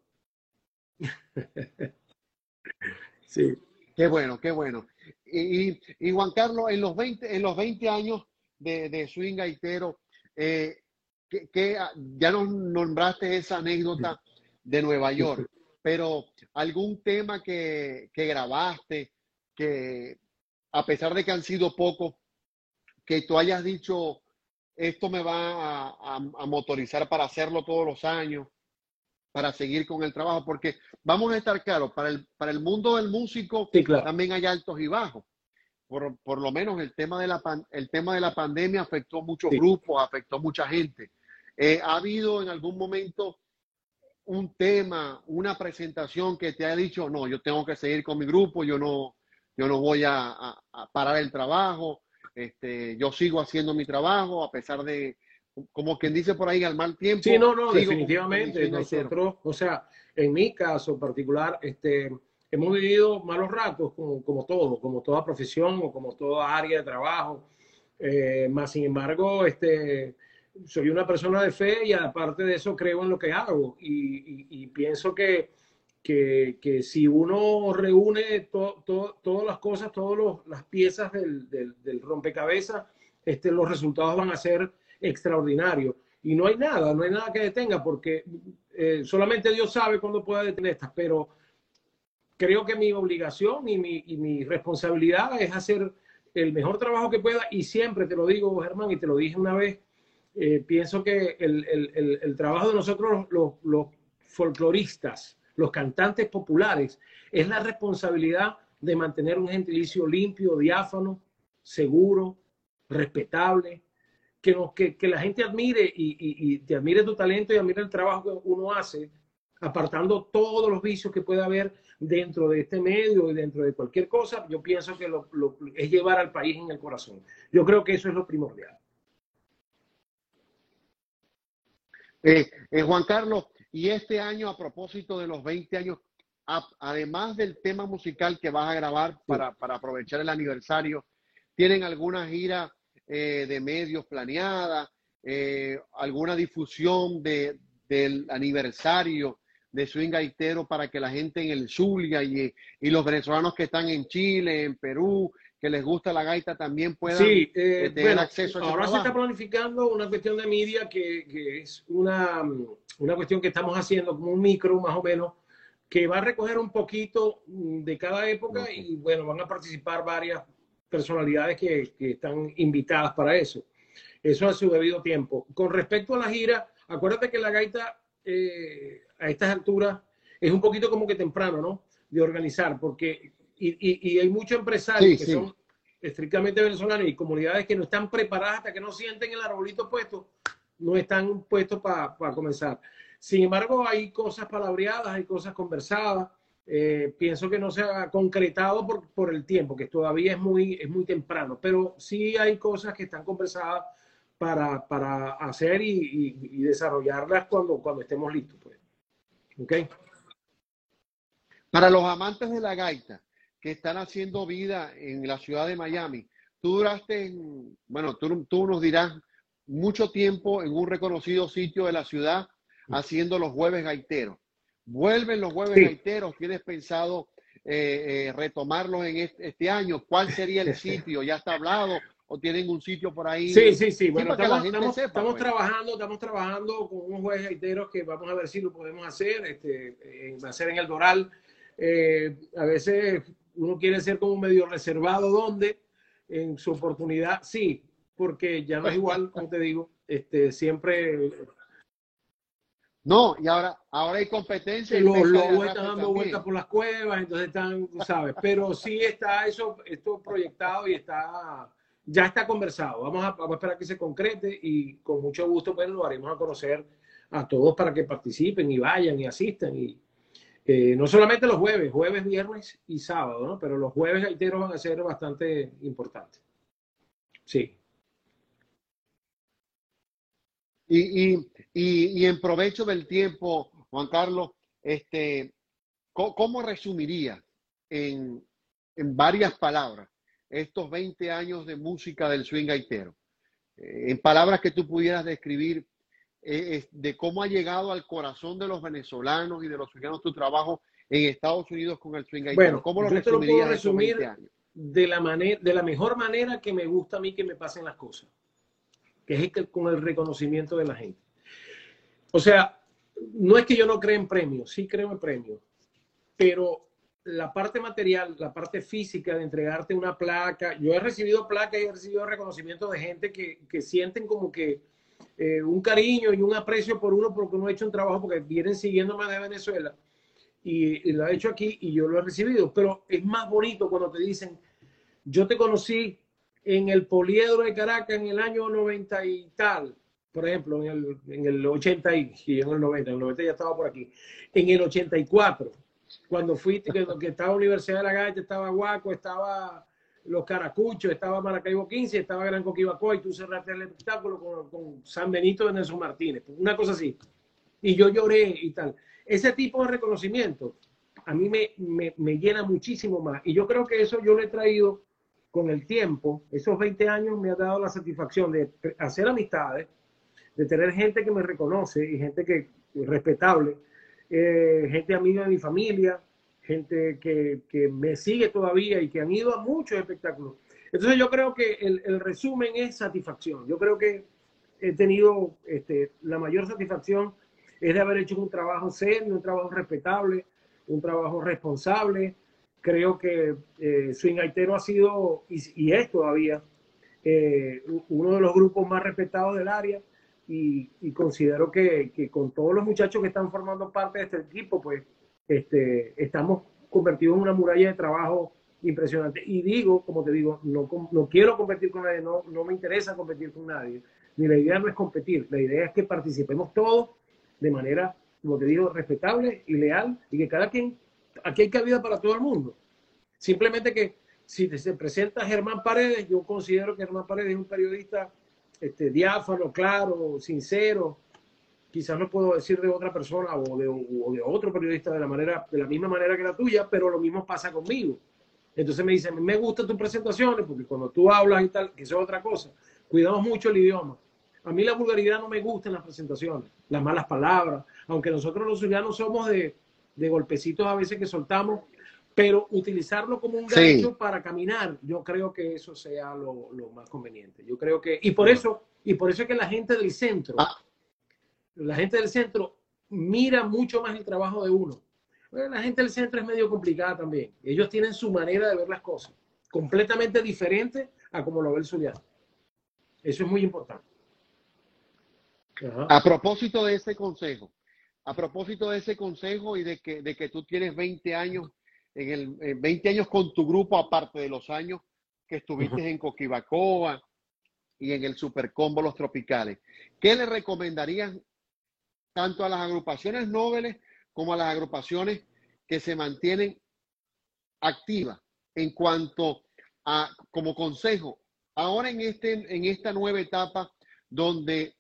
sí. Qué bueno, qué bueno. Y, y, Juan Carlos, en los 20, en los 20 años de, swing gaitero, eh, que, ah, ya nos nombraste esa anécdota de Nueva York, pero algún tema que, que grabaste, que a pesar de que han sido pocos, que tú hayas dicho, esto me va a, motorizar para hacerlo todos los años, para seguir con el trabajo, porque vamos a estar claros, para el, para el mundo del músico también hay altos y bajos. Por, por lo menos el tema, de la el tema de la pandemia afectó a muchos grupos, afectó a mucha gente. Eh, ¿Ha habido en algún momento un tema, una presentación que te ha dicho, no, yo tengo que seguir con mi grupo, yo no, yo no voy a, parar el trabajo, este, yo sigo haciendo mi trabajo a pesar de, como quien dice por ahí, al mal tiempo. Sí, no, no, definitivamente. Nosotros, o sea, en mi caso particular, este, hemos vivido malos ratos como, como todo, como toda profesión o como toda área de trabajo. Eh, más sin embargo, este, soy una persona de fe y aparte de eso creo en lo que hago y, pienso que, que, que, si uno reúne todas las cosas, todas las piezas del, del, rompecabezas, este, los resultados van a ser extraordinarios. Y no hay nada, no hay nada que detenga porque eh, solamente Dios sabe cuándo pueda detener estas, pero creo que mi obligación y mi, y mi, responsabilidad es hacer el mejor trabajo que pueda y siempre te lo digo, Germán, y te lo dije una vez, eh, pienso que el, el, el, trabajo de nosotros, los, los, folcloristas, los cantantes populares, es la responsabilidad de mantener un gentilicio limpio, diáfano, seguro, respetable, que, nos, que, que la gente admire y, y, y, te admire tu talento y admire el trabajo que uno hace apartando todos los vicios que pueda haber dentro de este medio y dentro de cualquier cosa, yo pienso que lo, es llevar al país en el corazón. Yo creo que eso es lo primordial. Eh, eh, Juan Carlos, y este año a propósito de los 20 años, además del tema musical que vas a grabar para, aprovechar el aniversario, ¿tienen alguna gira eh, de medios planeada? ¿Alguna difusión de, del aniversario? de swing gaitero para que la gente en el Zulia y, y, los venezolanos que están en Chile, en Perú, que les gusta la gaita también puedan sí, eh, eh, tener acceso a Ahora se está planificando una cuestión de media que, que, es una, una cuestión que estamos haciendo como un micro más o menos, que va a recoger un poquito de cada época y bueno, van a participar varias personalidades que, que están invitadas para eso. Eso a su debido tiempo. Con respecto a la gira, acuérdate que la gaita eh, a estas alturas es un poquito como que temprano, ¿no? De organizar, porque y, hay muchos empresarios que son estrictamente venezolanos y comunidades que no están preparadas hasta que no sienten el arbolito puesto, no están puestos para comenzar. Sin embargo, hay cosas palabreadas, hay cosas conversadas. Eh, pienso que no se ha concretado por, por, el tiempo, que todavía es muy, es muy temprano, pero sí hay cosas que están conversadas para, para hacer y, y, desarrollarlas cuando, cuando estemos listos. Pues. ¿Okay? Para los amantes de la gaita que están haciendo vida en la ciudad de Miami, tú duraste, bueno, tú, tú nos dirás, mucho tiempo en un reconocido sitio de la ciudad haciendo los jueves gaiteros. Vuelven los jueves gaiteros, ¿tienes pensado eh, eh, retomarlos en este, este, año? ¿Cuál sería el sitio? ¿Ya está hablado? o tienen un sitio por ahí. Sí, sí, sí. Bueno, estamos, estamos, pues. trabajando, estamos trabajando con unos jueces gaiteros que vamos a ver si lo podemos hacer, este, en, hacer en el Doral. Eh, a veces uno quiere ser como medio reservado, donde en su oportunidad, sí, porque ya no es igual, como te digo, este, siempre no, y ahora, ahora hay competencia. Los lobos están dando vueltas por las cuevas, entonces están, sabes, pero sí está eso, esto proyectado y está ya está conversado. Vamos a, esperar que se concrete y con mucho gusto pues lo haremos a conocer a todos para que participen y vayan y asistan. Y eh, no solamente los jueves, jueves, viernes y sábado, ¿no? Pero los jueves gaiteros van a ser bastante importantes. Sí. Y, y, y, en provecho del tiempo, Juan Carlos, este, ¿cómo, resumiría en, en varias palabras estos 20 años de música del swing gaitero? Eh, en palabras que tú pudieras describir eh, de cómo ha llegado al corazón de los venezolanos y de los swinganos tu trabajo en Estados Unidos con el swing gaitero. Bueno, ¿Cómo lo yo te lo puedo resumir de la, manera, de la mejor manera que me gusta a mí que me pasen las cosas, que es con el reconocimiento de la gente. O sea, no es que yo no cree en premios, sí creo en premios, pero la parte material, la parte física de entregarte una placa, yo he recibido placas y he recibido reconocimiento de gente que, que sienten como que eh, un cariño y un aprecio por uno porque uno ha hecho un trabajo, porque vienen siguiéndome de Venezuela y, lo ha hecho aquí y yo lo he recibido. Pero es más bonito cuando te dicen, yo te conocí en el Poliedro de Caracas en el año 90 y tal, por ejemplo, en el, en el 80 y, y en el 90, en el 90 ya estaba por aquí, en el 84 cuando fuiste, que, que estaba Universidad de la Gaita, estaba Guaco, estaba Los Caracuchos, estaba Maracaibo 15, estaba Gran Coquibacoa, y tú cerraste el espectáculo con, San Benito de Nelson Martínez, una cosa así. Y yo lloré y tal. Ese tipo de reconocimiento a mí me, me, me llena muchísimo más. Y yo creo que eso yo lo he traído con el tiempo. Esos 20 años me ha dado la satisfacción de hacer amistades, de tener gente que me reconoce y gente que respetable eh, gente amiga de mi familia, gente que, que, me sigue todavía y que han ido a muchos espectáculos. Entonces yo creo que el, el resumen es satisfacción. Yo creo que he tenido este, la mayor satisfacción es de haber hecho un trabajo serio, un trabajo respetable, un trabajo responsable. Creo que eh, Swing Aitero ha sido y, y es todavía eh, uno de los grupos más respetados del área y, considero que, que, con todos los muchachos que están formando parte de este equipo, pues este, estamos convertidos en una muralla de trabajo impresionante. Y digo, como te digo, no, no quiero competir con nadie, no, no me interesa competir con nadie. Ni la idea no es competir, la idea es que participemos todos de manera como te digo, respetable y leal y que cada quien, aquí hay cabida para todo el mundo. Simplemente que si se presenta Germán Paredes, yo considero que Germán Paredes es un periodista este, diáfano, claro, sincero. Quizás no puedo decir de otra persona o de, o de otro periodista de la, manera, de la misma manera que la tuya, pero lo mismo pasa conmigo. Entonces me dicen, me gustan tus presentaciones, porque cuando tú hablas y tal, que eso es otra cosa, cuidamos mucho el idioma. A mí la vulgaridad no me gusta en las presentaciones, las malas palabras, aunque nosotros los zulianos somos de, de golpecitos a veces que soltamos, pero utilizarlo como un gancho para caminar, yo creo que eso sea lo, lo, más conveniente. Yo creo que, y por eso, y por eso es que la gente del centro, ah. La gente del centro mira mucho más el trabajo de uno. la gente del centro es medio complicada también. Ellos tienen su manera de ver las cosas, completamente diferente a como lo ve el zuliano. Eso es muy importante. A propósito de ese consejo, a propósito de ese consejo y de que, de que tú tienes 20 años, en el 20 años con tu grupo, aparte de los años que estuviste en Coquibacoa y en el Supercombo Los Tropicales, ¿qué le recomendarías tanto a las agrupaciones nobles como a las agrupaciones que se mantienen activas en cuanto a, como consejo, ahora en, este, en esta nueva etapa donde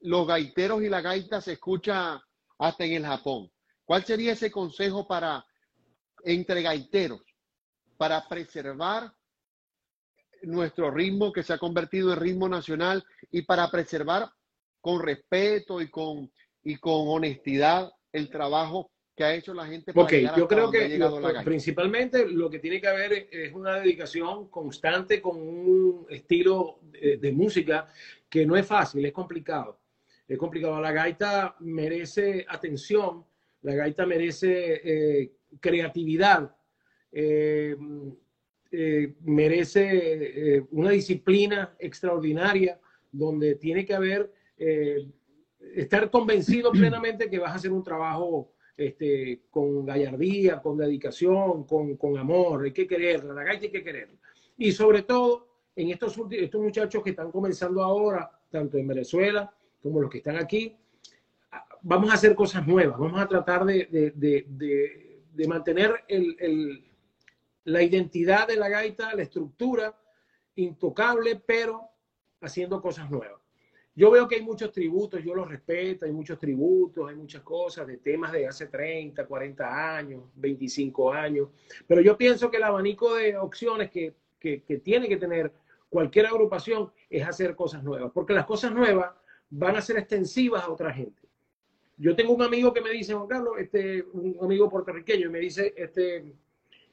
los gaiteros y la gaita se escucha hasta en el Japón. ¿Cuál sería ese consejo para entre gaiteros para preservar nuestro ritmo que se ha convertido en ritmo nacional y para preservar con respeto y con, y con honestidad el trabajo que ha hecho la gente. Para ok, yo creo que principalmente lo que tiene que haber es una dedicación constante con un estilo de música que no es fácil, es complicado es complicado. La gaita merece atención, la gaita merece eh, creatividad, eh, eh, merece una disciplina extraordinaria donde tiene que haber, estar convencido plenamente que vas a hacer un trabajo este, con gallardía, con dedicación, con, con amor, hay que quererla, la gaita hay que quererla. Y sobre todo, en estos, estos muchachos que están comenzando ahora, tanto en Venezuela, como los que están aquí, vamos a hacer cosas nuevas, vamos a tratar de, mantener la identidad de la gaita, la estructura intocable, pero haciendo cosas nuevas. Yo veo que hay muchos tributos, yo los respeto, hay muchos tributos, hay muchas cosas de temas de hace 30, 40 años, 25 años, pero yo pienso que el abanico de opciones que, que tiene que tener cualquier agrupación es hacer cosas nuevas, porque las cosas nuevas van a ser extensivas a otra gente. Yo tengo un amigo que me dice, Juan Carlos, este, un amigo puertorriqueño, y me dice, este,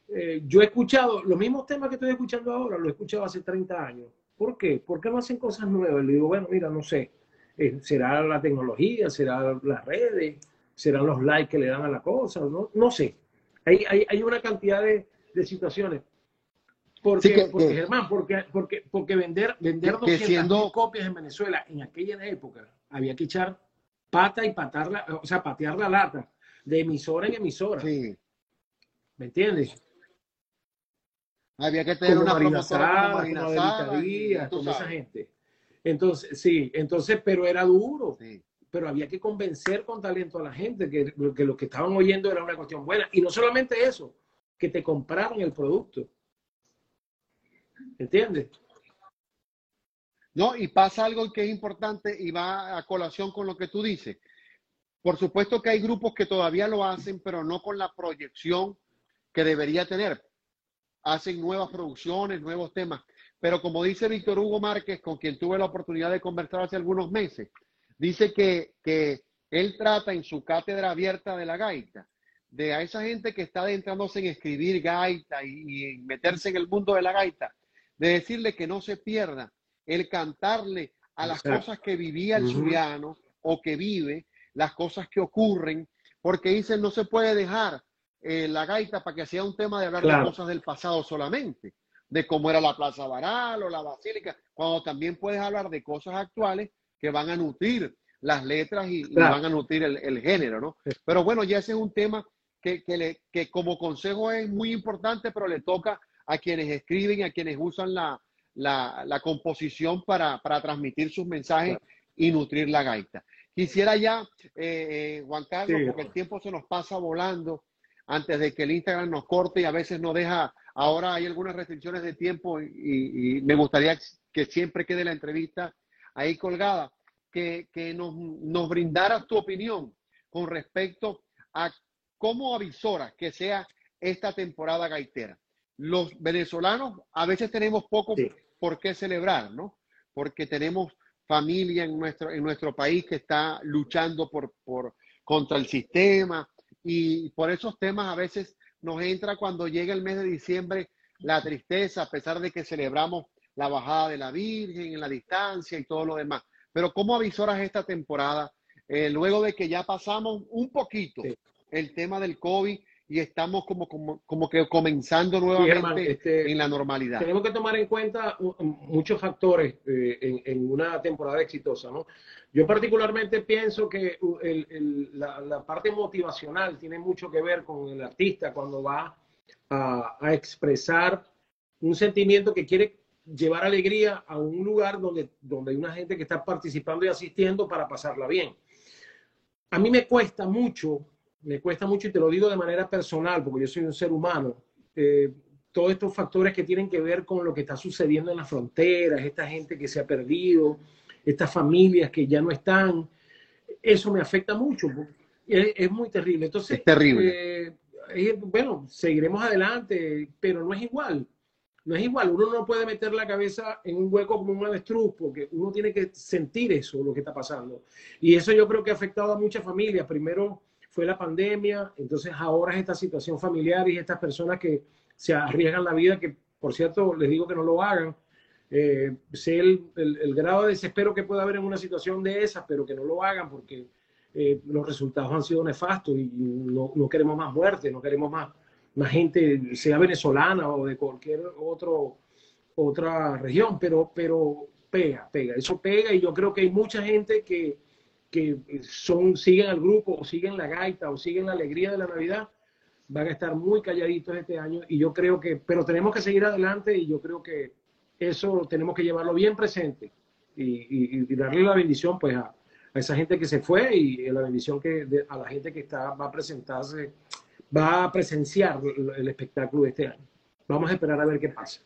eh, yo he escuchado los mismos temas que estoy escuchando ahora, lo he escuchado hace 30 años. ¿Por qué? ¿Por qué no hacen cosas nuevas? Le digo, bueno, mira, no sé. Eh, ¿Será la tecnología? ¿Será las redes? ¿Serán los likes que le dan a la cosa? No, no sé. Hay, hay, hay una cantidad de, de situaciones. Porque, porque Germán, porque, porque, porque vender, vender 200 copias en Venezuela en aquella época había que echar pata y patar o sea, patear la lata de emisora en emisora. Sí. ¿Me entiendes? Había que tener una promotora como con esa gente. Entonces, sí, entonces, pero era duro. Pero había que convencer con talento a la gente que, que lo que estaban oyendo era una cuestión buena. Y no solamente eso, que te compraran el producto. ¿Entiendes? No, y pasa algo que es importante y va a colación con lo que tú dices. Por supuesto que hay grupos que todavía lo hacen, pero no con la proyección que debería tener. Hacen nuevas producciones, nuevos temas. Pero como dice Víctor Hugo Márquez, con quien tuve la oportunidad de conversar hace algunos meses, dice que, que él trata en su cátedra abierta de la gaita de a esa gente que está adentrándose en escribir gaita y, y meterse en el mundo de la gaita, de decirle que no se pierda el cantarle a las cosas que vivía el uh o que vive, las cosas que ocurren, porque dicen no se puede dejar eh, la gaita para que sea un tema de hablar de cosas del pasado solamente, de cómo era la Plaza Baral o la Basílica, cuando también puedes hablar de cosas actuales que van a nutrir las letras y, van a nutrir el, género, ¿no? Pero bueno, ya ese es un tema que, que, le, que como consejo es muy importante, pero le toca a quienes escriben, a quienes usan la, la, composición para, transmitir sus mensajes y nutrir la gaita. Quisiera ya, eh, eh, Juan Carlos, porque el tiempo se nos pasa volando antes de que el Instagram nos corte y a veces nos deja, ahora hay algunas restricciones de tiempo y, me gustaría que siempre quede la entrevista ahí colgada, que, nos, nos brindaras tu opinión con respecto a cómo avisoras que sea esta temporada gaitera. Los venezolanos a veces tenemos poco por qué celebrar, ¿no? Porque tenemos familia en nuestro, en nuestro país que está luchando por, por, contra el sistema y por esos temas a veces nos entra cuando llega el mes de diciembre la tristeza, a pesar de que celebramos la bajada de la Virgen en la distancia y todo lo demás. Pero ¿cómo avisoras esta temporada? Eh, luego de que ya pasamos un poquito el tema del COVID y estamos como, como, como que comenzando nuevamente este, en la normalidad. Tenemos que tomar en cuenta muchos factores eh, en, en, una temporada exitosa, ¿no? Yo particularmente pienso que el, el, la, la, parte motivacional tiene mucho que ver con el artista cuando va a, a expresar un sentimiento que quiere llevar alegría a un lugar donde, donde hay una gente que está participando y asistiendo para pasarla bien. A mí me cuesta mucho me cuesta mucho y te lo digo de manera personal, porque yo soy un ser humano, eh, todos estos factores que tienen que ver con lo que está sucediendo en las fronteras, esta gente que se ha perdido, estas familias que ya no están, eso me afecta mucho. Es, muy terrible. Entonces, es terrible. Eh, bueno, seguiremos adelante, pero no es igual. No es igual. Uno no puede meter la cabeza en un hueco como un avestruz, porque uno tiene que sentir eso, lo que está pasando. Y eso yo creo que ha afectado a muchas familias. Primero, fue la pandemia, entonces ahora es esta situación familiar y estas personas que se arriesgan la vida, que por cierto les digo que no lo hagan, eh, sé el, el, grado de desespero que puede haber en una situación de esas, pero que no lo hagan porque eh, los resultados han sido nefastos y no, no, queremos más muerte, no queremos más, más gente, sea venezolana o de cualquier otro, otra región, pero, pero pega, pega, eso pega y yo creo que hay mucha gente que que son, siguen al grupo o siguen la gaita o siguen la alegría de la Navidad, van a estar muy calladitos este año y yo creo que, pero tenemos que seguir adelante y yo creo que eso tenemos que llevarlo bien presente y, darle la bendición pues a, esa gente que se fue y la bendición que a la gente que está va a presentarse, va a presenciar el, espectáculo de este año. Vamos a esperar a ver qué pasa.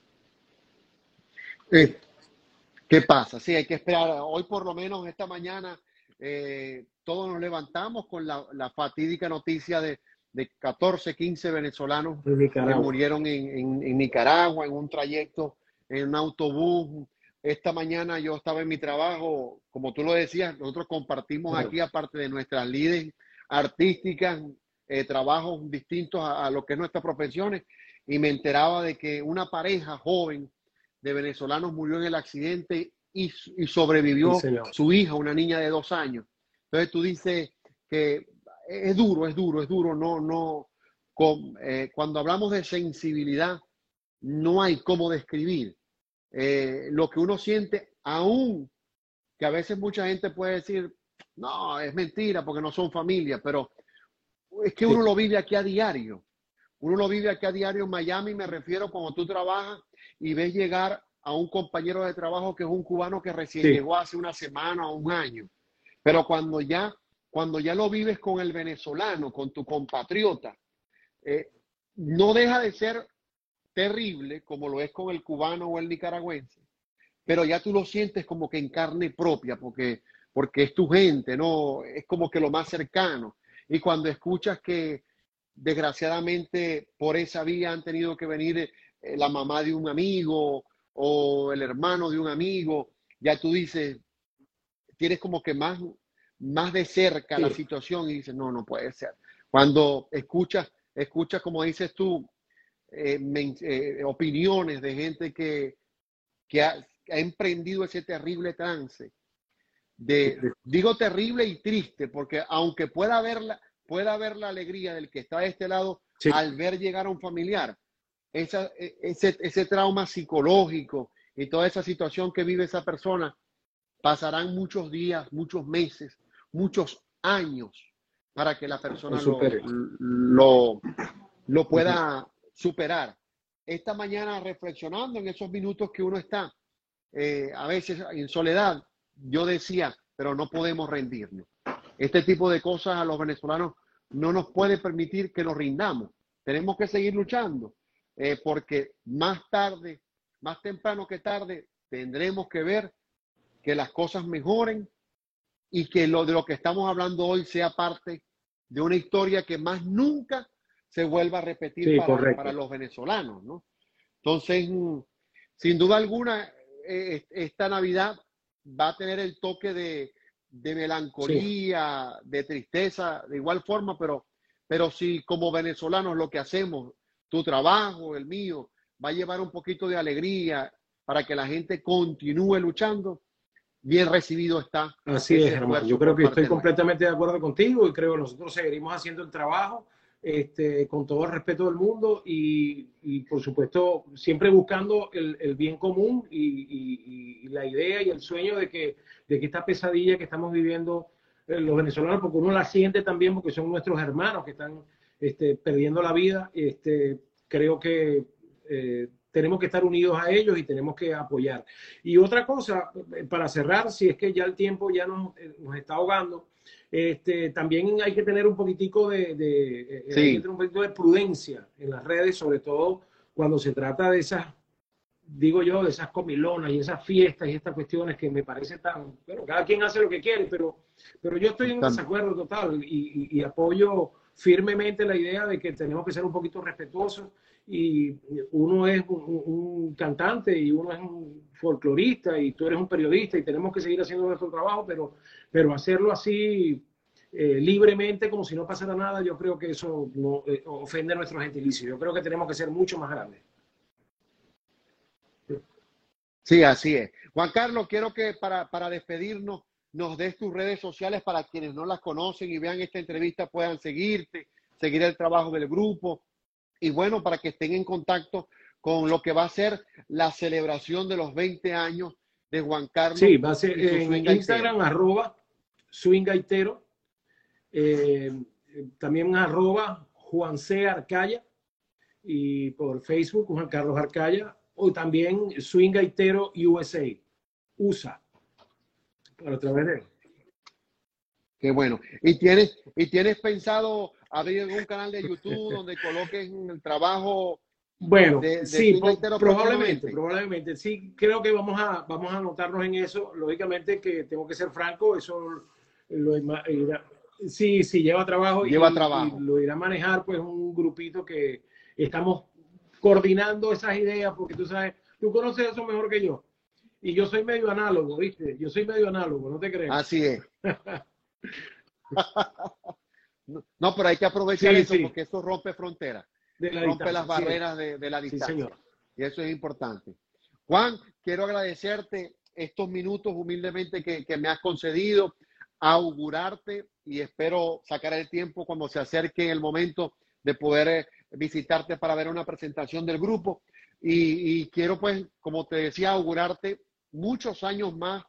Eh, ¿Qué pasa? Sí, hay que esperar. Hoy por lo menos esta mañana eh, todos nos levantamos con la, fatídica noticia de, 14, 15 venezolanos que murieron en, Nicaragua en un trayecto, en un autobús. Esta mañana yo estaba en mi trabajo, como tú lo decías, nosotros compartimos aquí, aparte de nuestras líderes artísticas, eh, trabajos distintos a, lo que es nuestras profesiones, y me enteraba de que una pareja joven de venezolanos murió en el accidente y, sobrevivió su hija, una niña de dos años. Entonces tú dices que es duro, es duro, es duro, no, no, eh, cuando hablamos de sensibilidad, no hay cómo describir eh, lo que uno siente, aún que a veces mucha gente puede decir, no, es mentira porque no son familia, pero es que uno lo vive aquí a diario. Uno lo vive aquí a diario en Miami, me refiero cuando tú trabajas y ves llegar a un compañero de trabajo que es un cubano que recién llegó hace una semana o un año. Pero cuando ya, cuando ya lo vives con el venezolano, con tu compatriota, eh, no deja de ser terrible como lo es con el cubano o el nicaragüense, pero ya tú lo sientes como que en carne propia, porque, porque es tu gente, ¿no? Es como que lo más cercano. Y cuando escuchas que desgraciadamente por esa vía han tenido que venir eh, la mamá de un amigo o el hermano de un amigo, ya tú dices, tienes como que más, más de cerca la situación y dices, no, no puede ser. Cuando escuchas, escuchas como dices tú, eh, eh, opiniones de gente que, que ha, emprendido ese terrible trance. De, digo terrible y triste, porque aunque pueda haber la, pueda haber la alegría del que está de este lado al ver llegar a un familiar, e, ese, ese trauma psicológico y toda esa situación que vive esa persona, pasarán muchos días, muchos meses, muchos años para que la persona lo, lo, pueda superar. Esta mañana reflexionando en esos minutos que uno está, eh, a veces en soledad, yo decía, pero no podemos rendirnos. este tipo de cosas a los venezolanos no nos puede permitir que nos rindamos. Tenemos que seguir luchando, eh, porque más tarde, más temprano que tarde, tendremos que ver que las cosas mejoren y que lo de lo que estamos hablando hoy sea parte de una historia que más nunca se vuelva a repetir para, los venezolanos, ¿no? Entonces, sin duda alguna, eh, esta Navidad va a tener el toque de, melancolía, de tristeza, de igual forma, pero, pero si como venezolanos lo que hacemos, tu trabajo, el mío, va a llevar un poquito de alegría para que la gente continúe luchando, bien recibido está. Así es, hermano. Yo creo que estoy completamente de acuerdo contigo y creo que nosotros seguiremos haciendo el trabajo este, con todo el respeto del mundo y, por supuesto siempre buscando el, bien común y, la idea y el sueño de que, de que esta pesadilla que estamos viviendo eh, los venezolanos, porque uno la siente también porque son nuestros hermanos que están este, perdiendo la vida, este, creo que eh, tenemos que estar unidos a ellos y tenemos que apoyar. Y otra cosa, eh, para cerrar, si es que ya el tiempo ya nos, eh, nos está ahogando, este, también hay que tener un poquitico de, de, eh, un poquito de prudencia en las redes, sobre todo cuando se trata de esas, digo yo, de esas comilonas y esas fiestas y estas cuestiones que me parece tan, bueno, cada quien hace lo que quiere, pero, pero yo estoy en desacuerdo total y, y apoyo firmemente la idea de que tenemos que ser un poquito respetuosos y uno es un, cantante y uno es un folclorista y tú eres un periodista y tenemos que seguir haciendo nuestro trabajo, pero, pero hacerlo así eh, libremente como si no pasara nada, yo creo que eso no, eh, ofende nuestro gentilicio. Yo creo que tenemos que ser mucho más grandes. Sí, así es. Juan Carlos, quiero que para, para despedirnos nos des tus redes sociales para quienes no las conocen y vean esta entrevista puedan seguirte, seguir el trabajo del grupo y bueno, para que estén en contacto con lo que va a ser la celebración de los 20 años de Juan Carlos. Sí, va a ser en Instagram, arroba swingaitero, eh, también arroba Juan C. Arcaya y por Facebook Juan Carlos Arcaya o también Swingaitero USA, USA, a través de Qué bueno. ¿Y tienes, ¿Y tienes pensado abrir algún canal de YouTube donde coloques el trabajo. Bueno, sí, probablemente, probablemente. Sí, creo que vamos a, vamos a anotarnos en eso. Lógicamente que tengo que ser franco, eso lo irá, sí, sí, lleva trabajo. Lleva trabajo. lo irá a manejar pues un grupito que estamos coordinando esas ideas porque tú sabes, tú conoces eso mejor que yo. Y yo soy medio análogo, ¿viste? Yo soy medio análogo, no te crees. Así es. No, pero hay que aprovechar eso porque eso rompe fronteras, rompe las barreras de, la distancia. y eso es importante. Juan, quiero agradecerte estos minutos humildemente que, me has concedido, augurarte y espero sacar el tiempo cuando se acerque el momento de poder eh, visitarte para ver una presentación del grupo. Y, quiero, pues, como te decía, augurarte muchos años más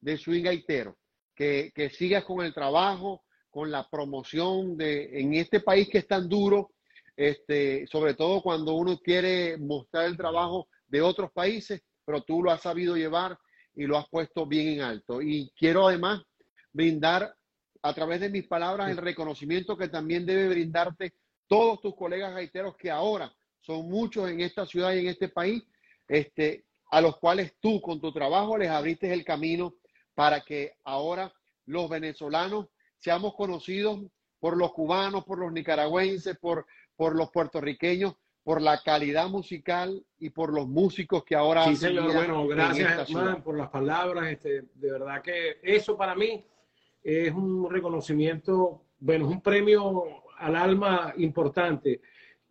de swing gaitero, que, que sigas con el trabajo, con la promoción de en este país que es tan duro, este, sobre todo cuando uno quiere mostrar el trabajo de otros países, pero tú lo has sabido llevar y lo has puesto bien en alto. Y quiero además brindar a través de mis palabras el reconocimiento que también debe brindarte todos tus colegas gaiteros que ahora son muchos en esta ciudad y en este país, este, a los cuales tú con tu trabajo les abriste el camino para que ahora los venezolanos seamos conocidos por los cubanos, por los nicaragüenses, por, por los puertorriqueños, por la calidad musical y por los músicos que ahora... Sí, señor, bueno, gracias por las palabras. Este, de verdad que eso para mí es un reconocimiento, bueno, es un premio al alma importante.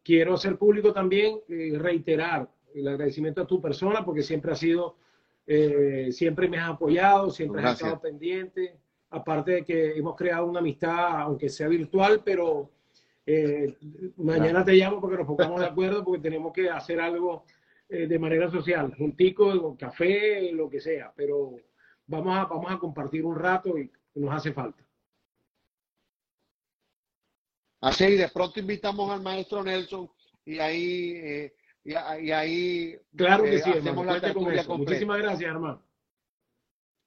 Quiero hacer público también y reiterar el agradecimiento a tu persona porque siempre ha sido, eh, siempre me has apoyado, siempre has estado pendiente. Aparte de que hemos creado una amistad, aunque sea virtual, pero eh, mañana te llamo porque nos pongamos de acuerdo porque tenemos que hacer algo eh, de manera social, juntico, café, lo que sea, pero vamos a, vamos a compartir un rato y nos hace falta. Así, de pronto invitamos al maestro Nelson y ahí, eh, y, ahí claro que sí, hacemos la Muchísimas gracias, hermano.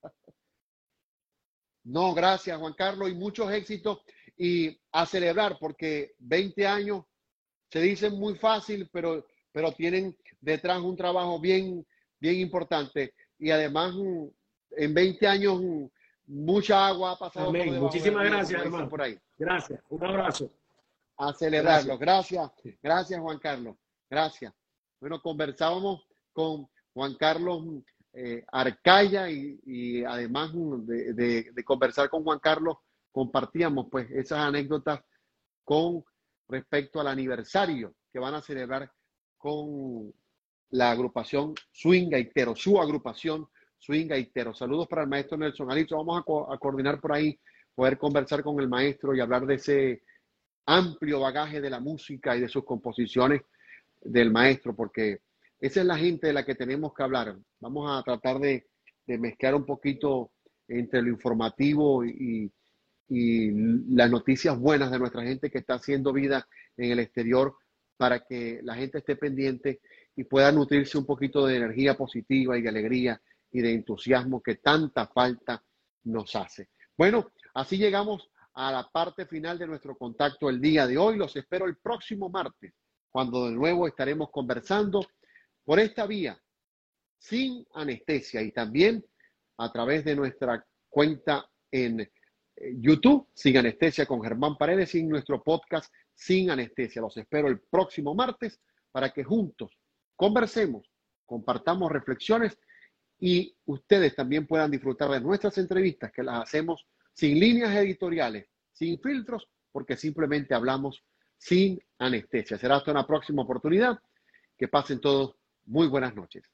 No, gracias Juan Carlos y muchos éxitos y a celebrar porque 20 años se dicen muy fácil, pero, pero tienen detrás un trabajo bien, bien importante y además en 20 años mucha agua ha pasado. Muchísimas gracias, hermano. Por ahí. Gracias. Un abrazo. A celebrarlo. Gracias. Gracias, Juan Carlos. Gracias. Bueno, conversábamos con Juan Carlos eh, Arcaya y, además de, conversar con Juan Carlos, compartíamos pues esas anécdotas con respecto al aniversario que van a celebrar con la agrupación Swing Gaitero, su agrupación Swing Gaitero. Saludos para el maestro Nelson Alito. Vamos a, a coordinar por ahí, poder conversar con el maestro y hablar de ese amplio bagaje de la música y de sus composiciones del maestro, porque esa es la gente de la que tenemos que hablar. Vamos a tratar de, mezclar un poquito entre lo informativo y, las noticias buenas de nuestra gente que está haciendo vida en el exterior para que la gente esté pendiente y pueda nutrirse un poquito de energía positiva y de alegría y de entusiasmo que tanta falta nos hace. Bueno, así llegamos a la parte final de nuestro contacto el día de hoy. Los espero el próximo martes, cuando de nuevo estaremos conversando por esta vía, sin anestesia y también a través de nuestra cuenta en eh, YouTube, sin anestesia con Germán Paredes, y nuestro podcast sin anestesia. Los espero el próximo martes para que juntos conversemos, compartamos reflexiones y ustedes también puedan disfrutar de nuestras entrevistas que las hacemos sin líneas editoriales, sin filtros, porque simplemente hablamos sin anestesia. Será hasta una próxima oportunidad. Que pasen todos muy buenas noches.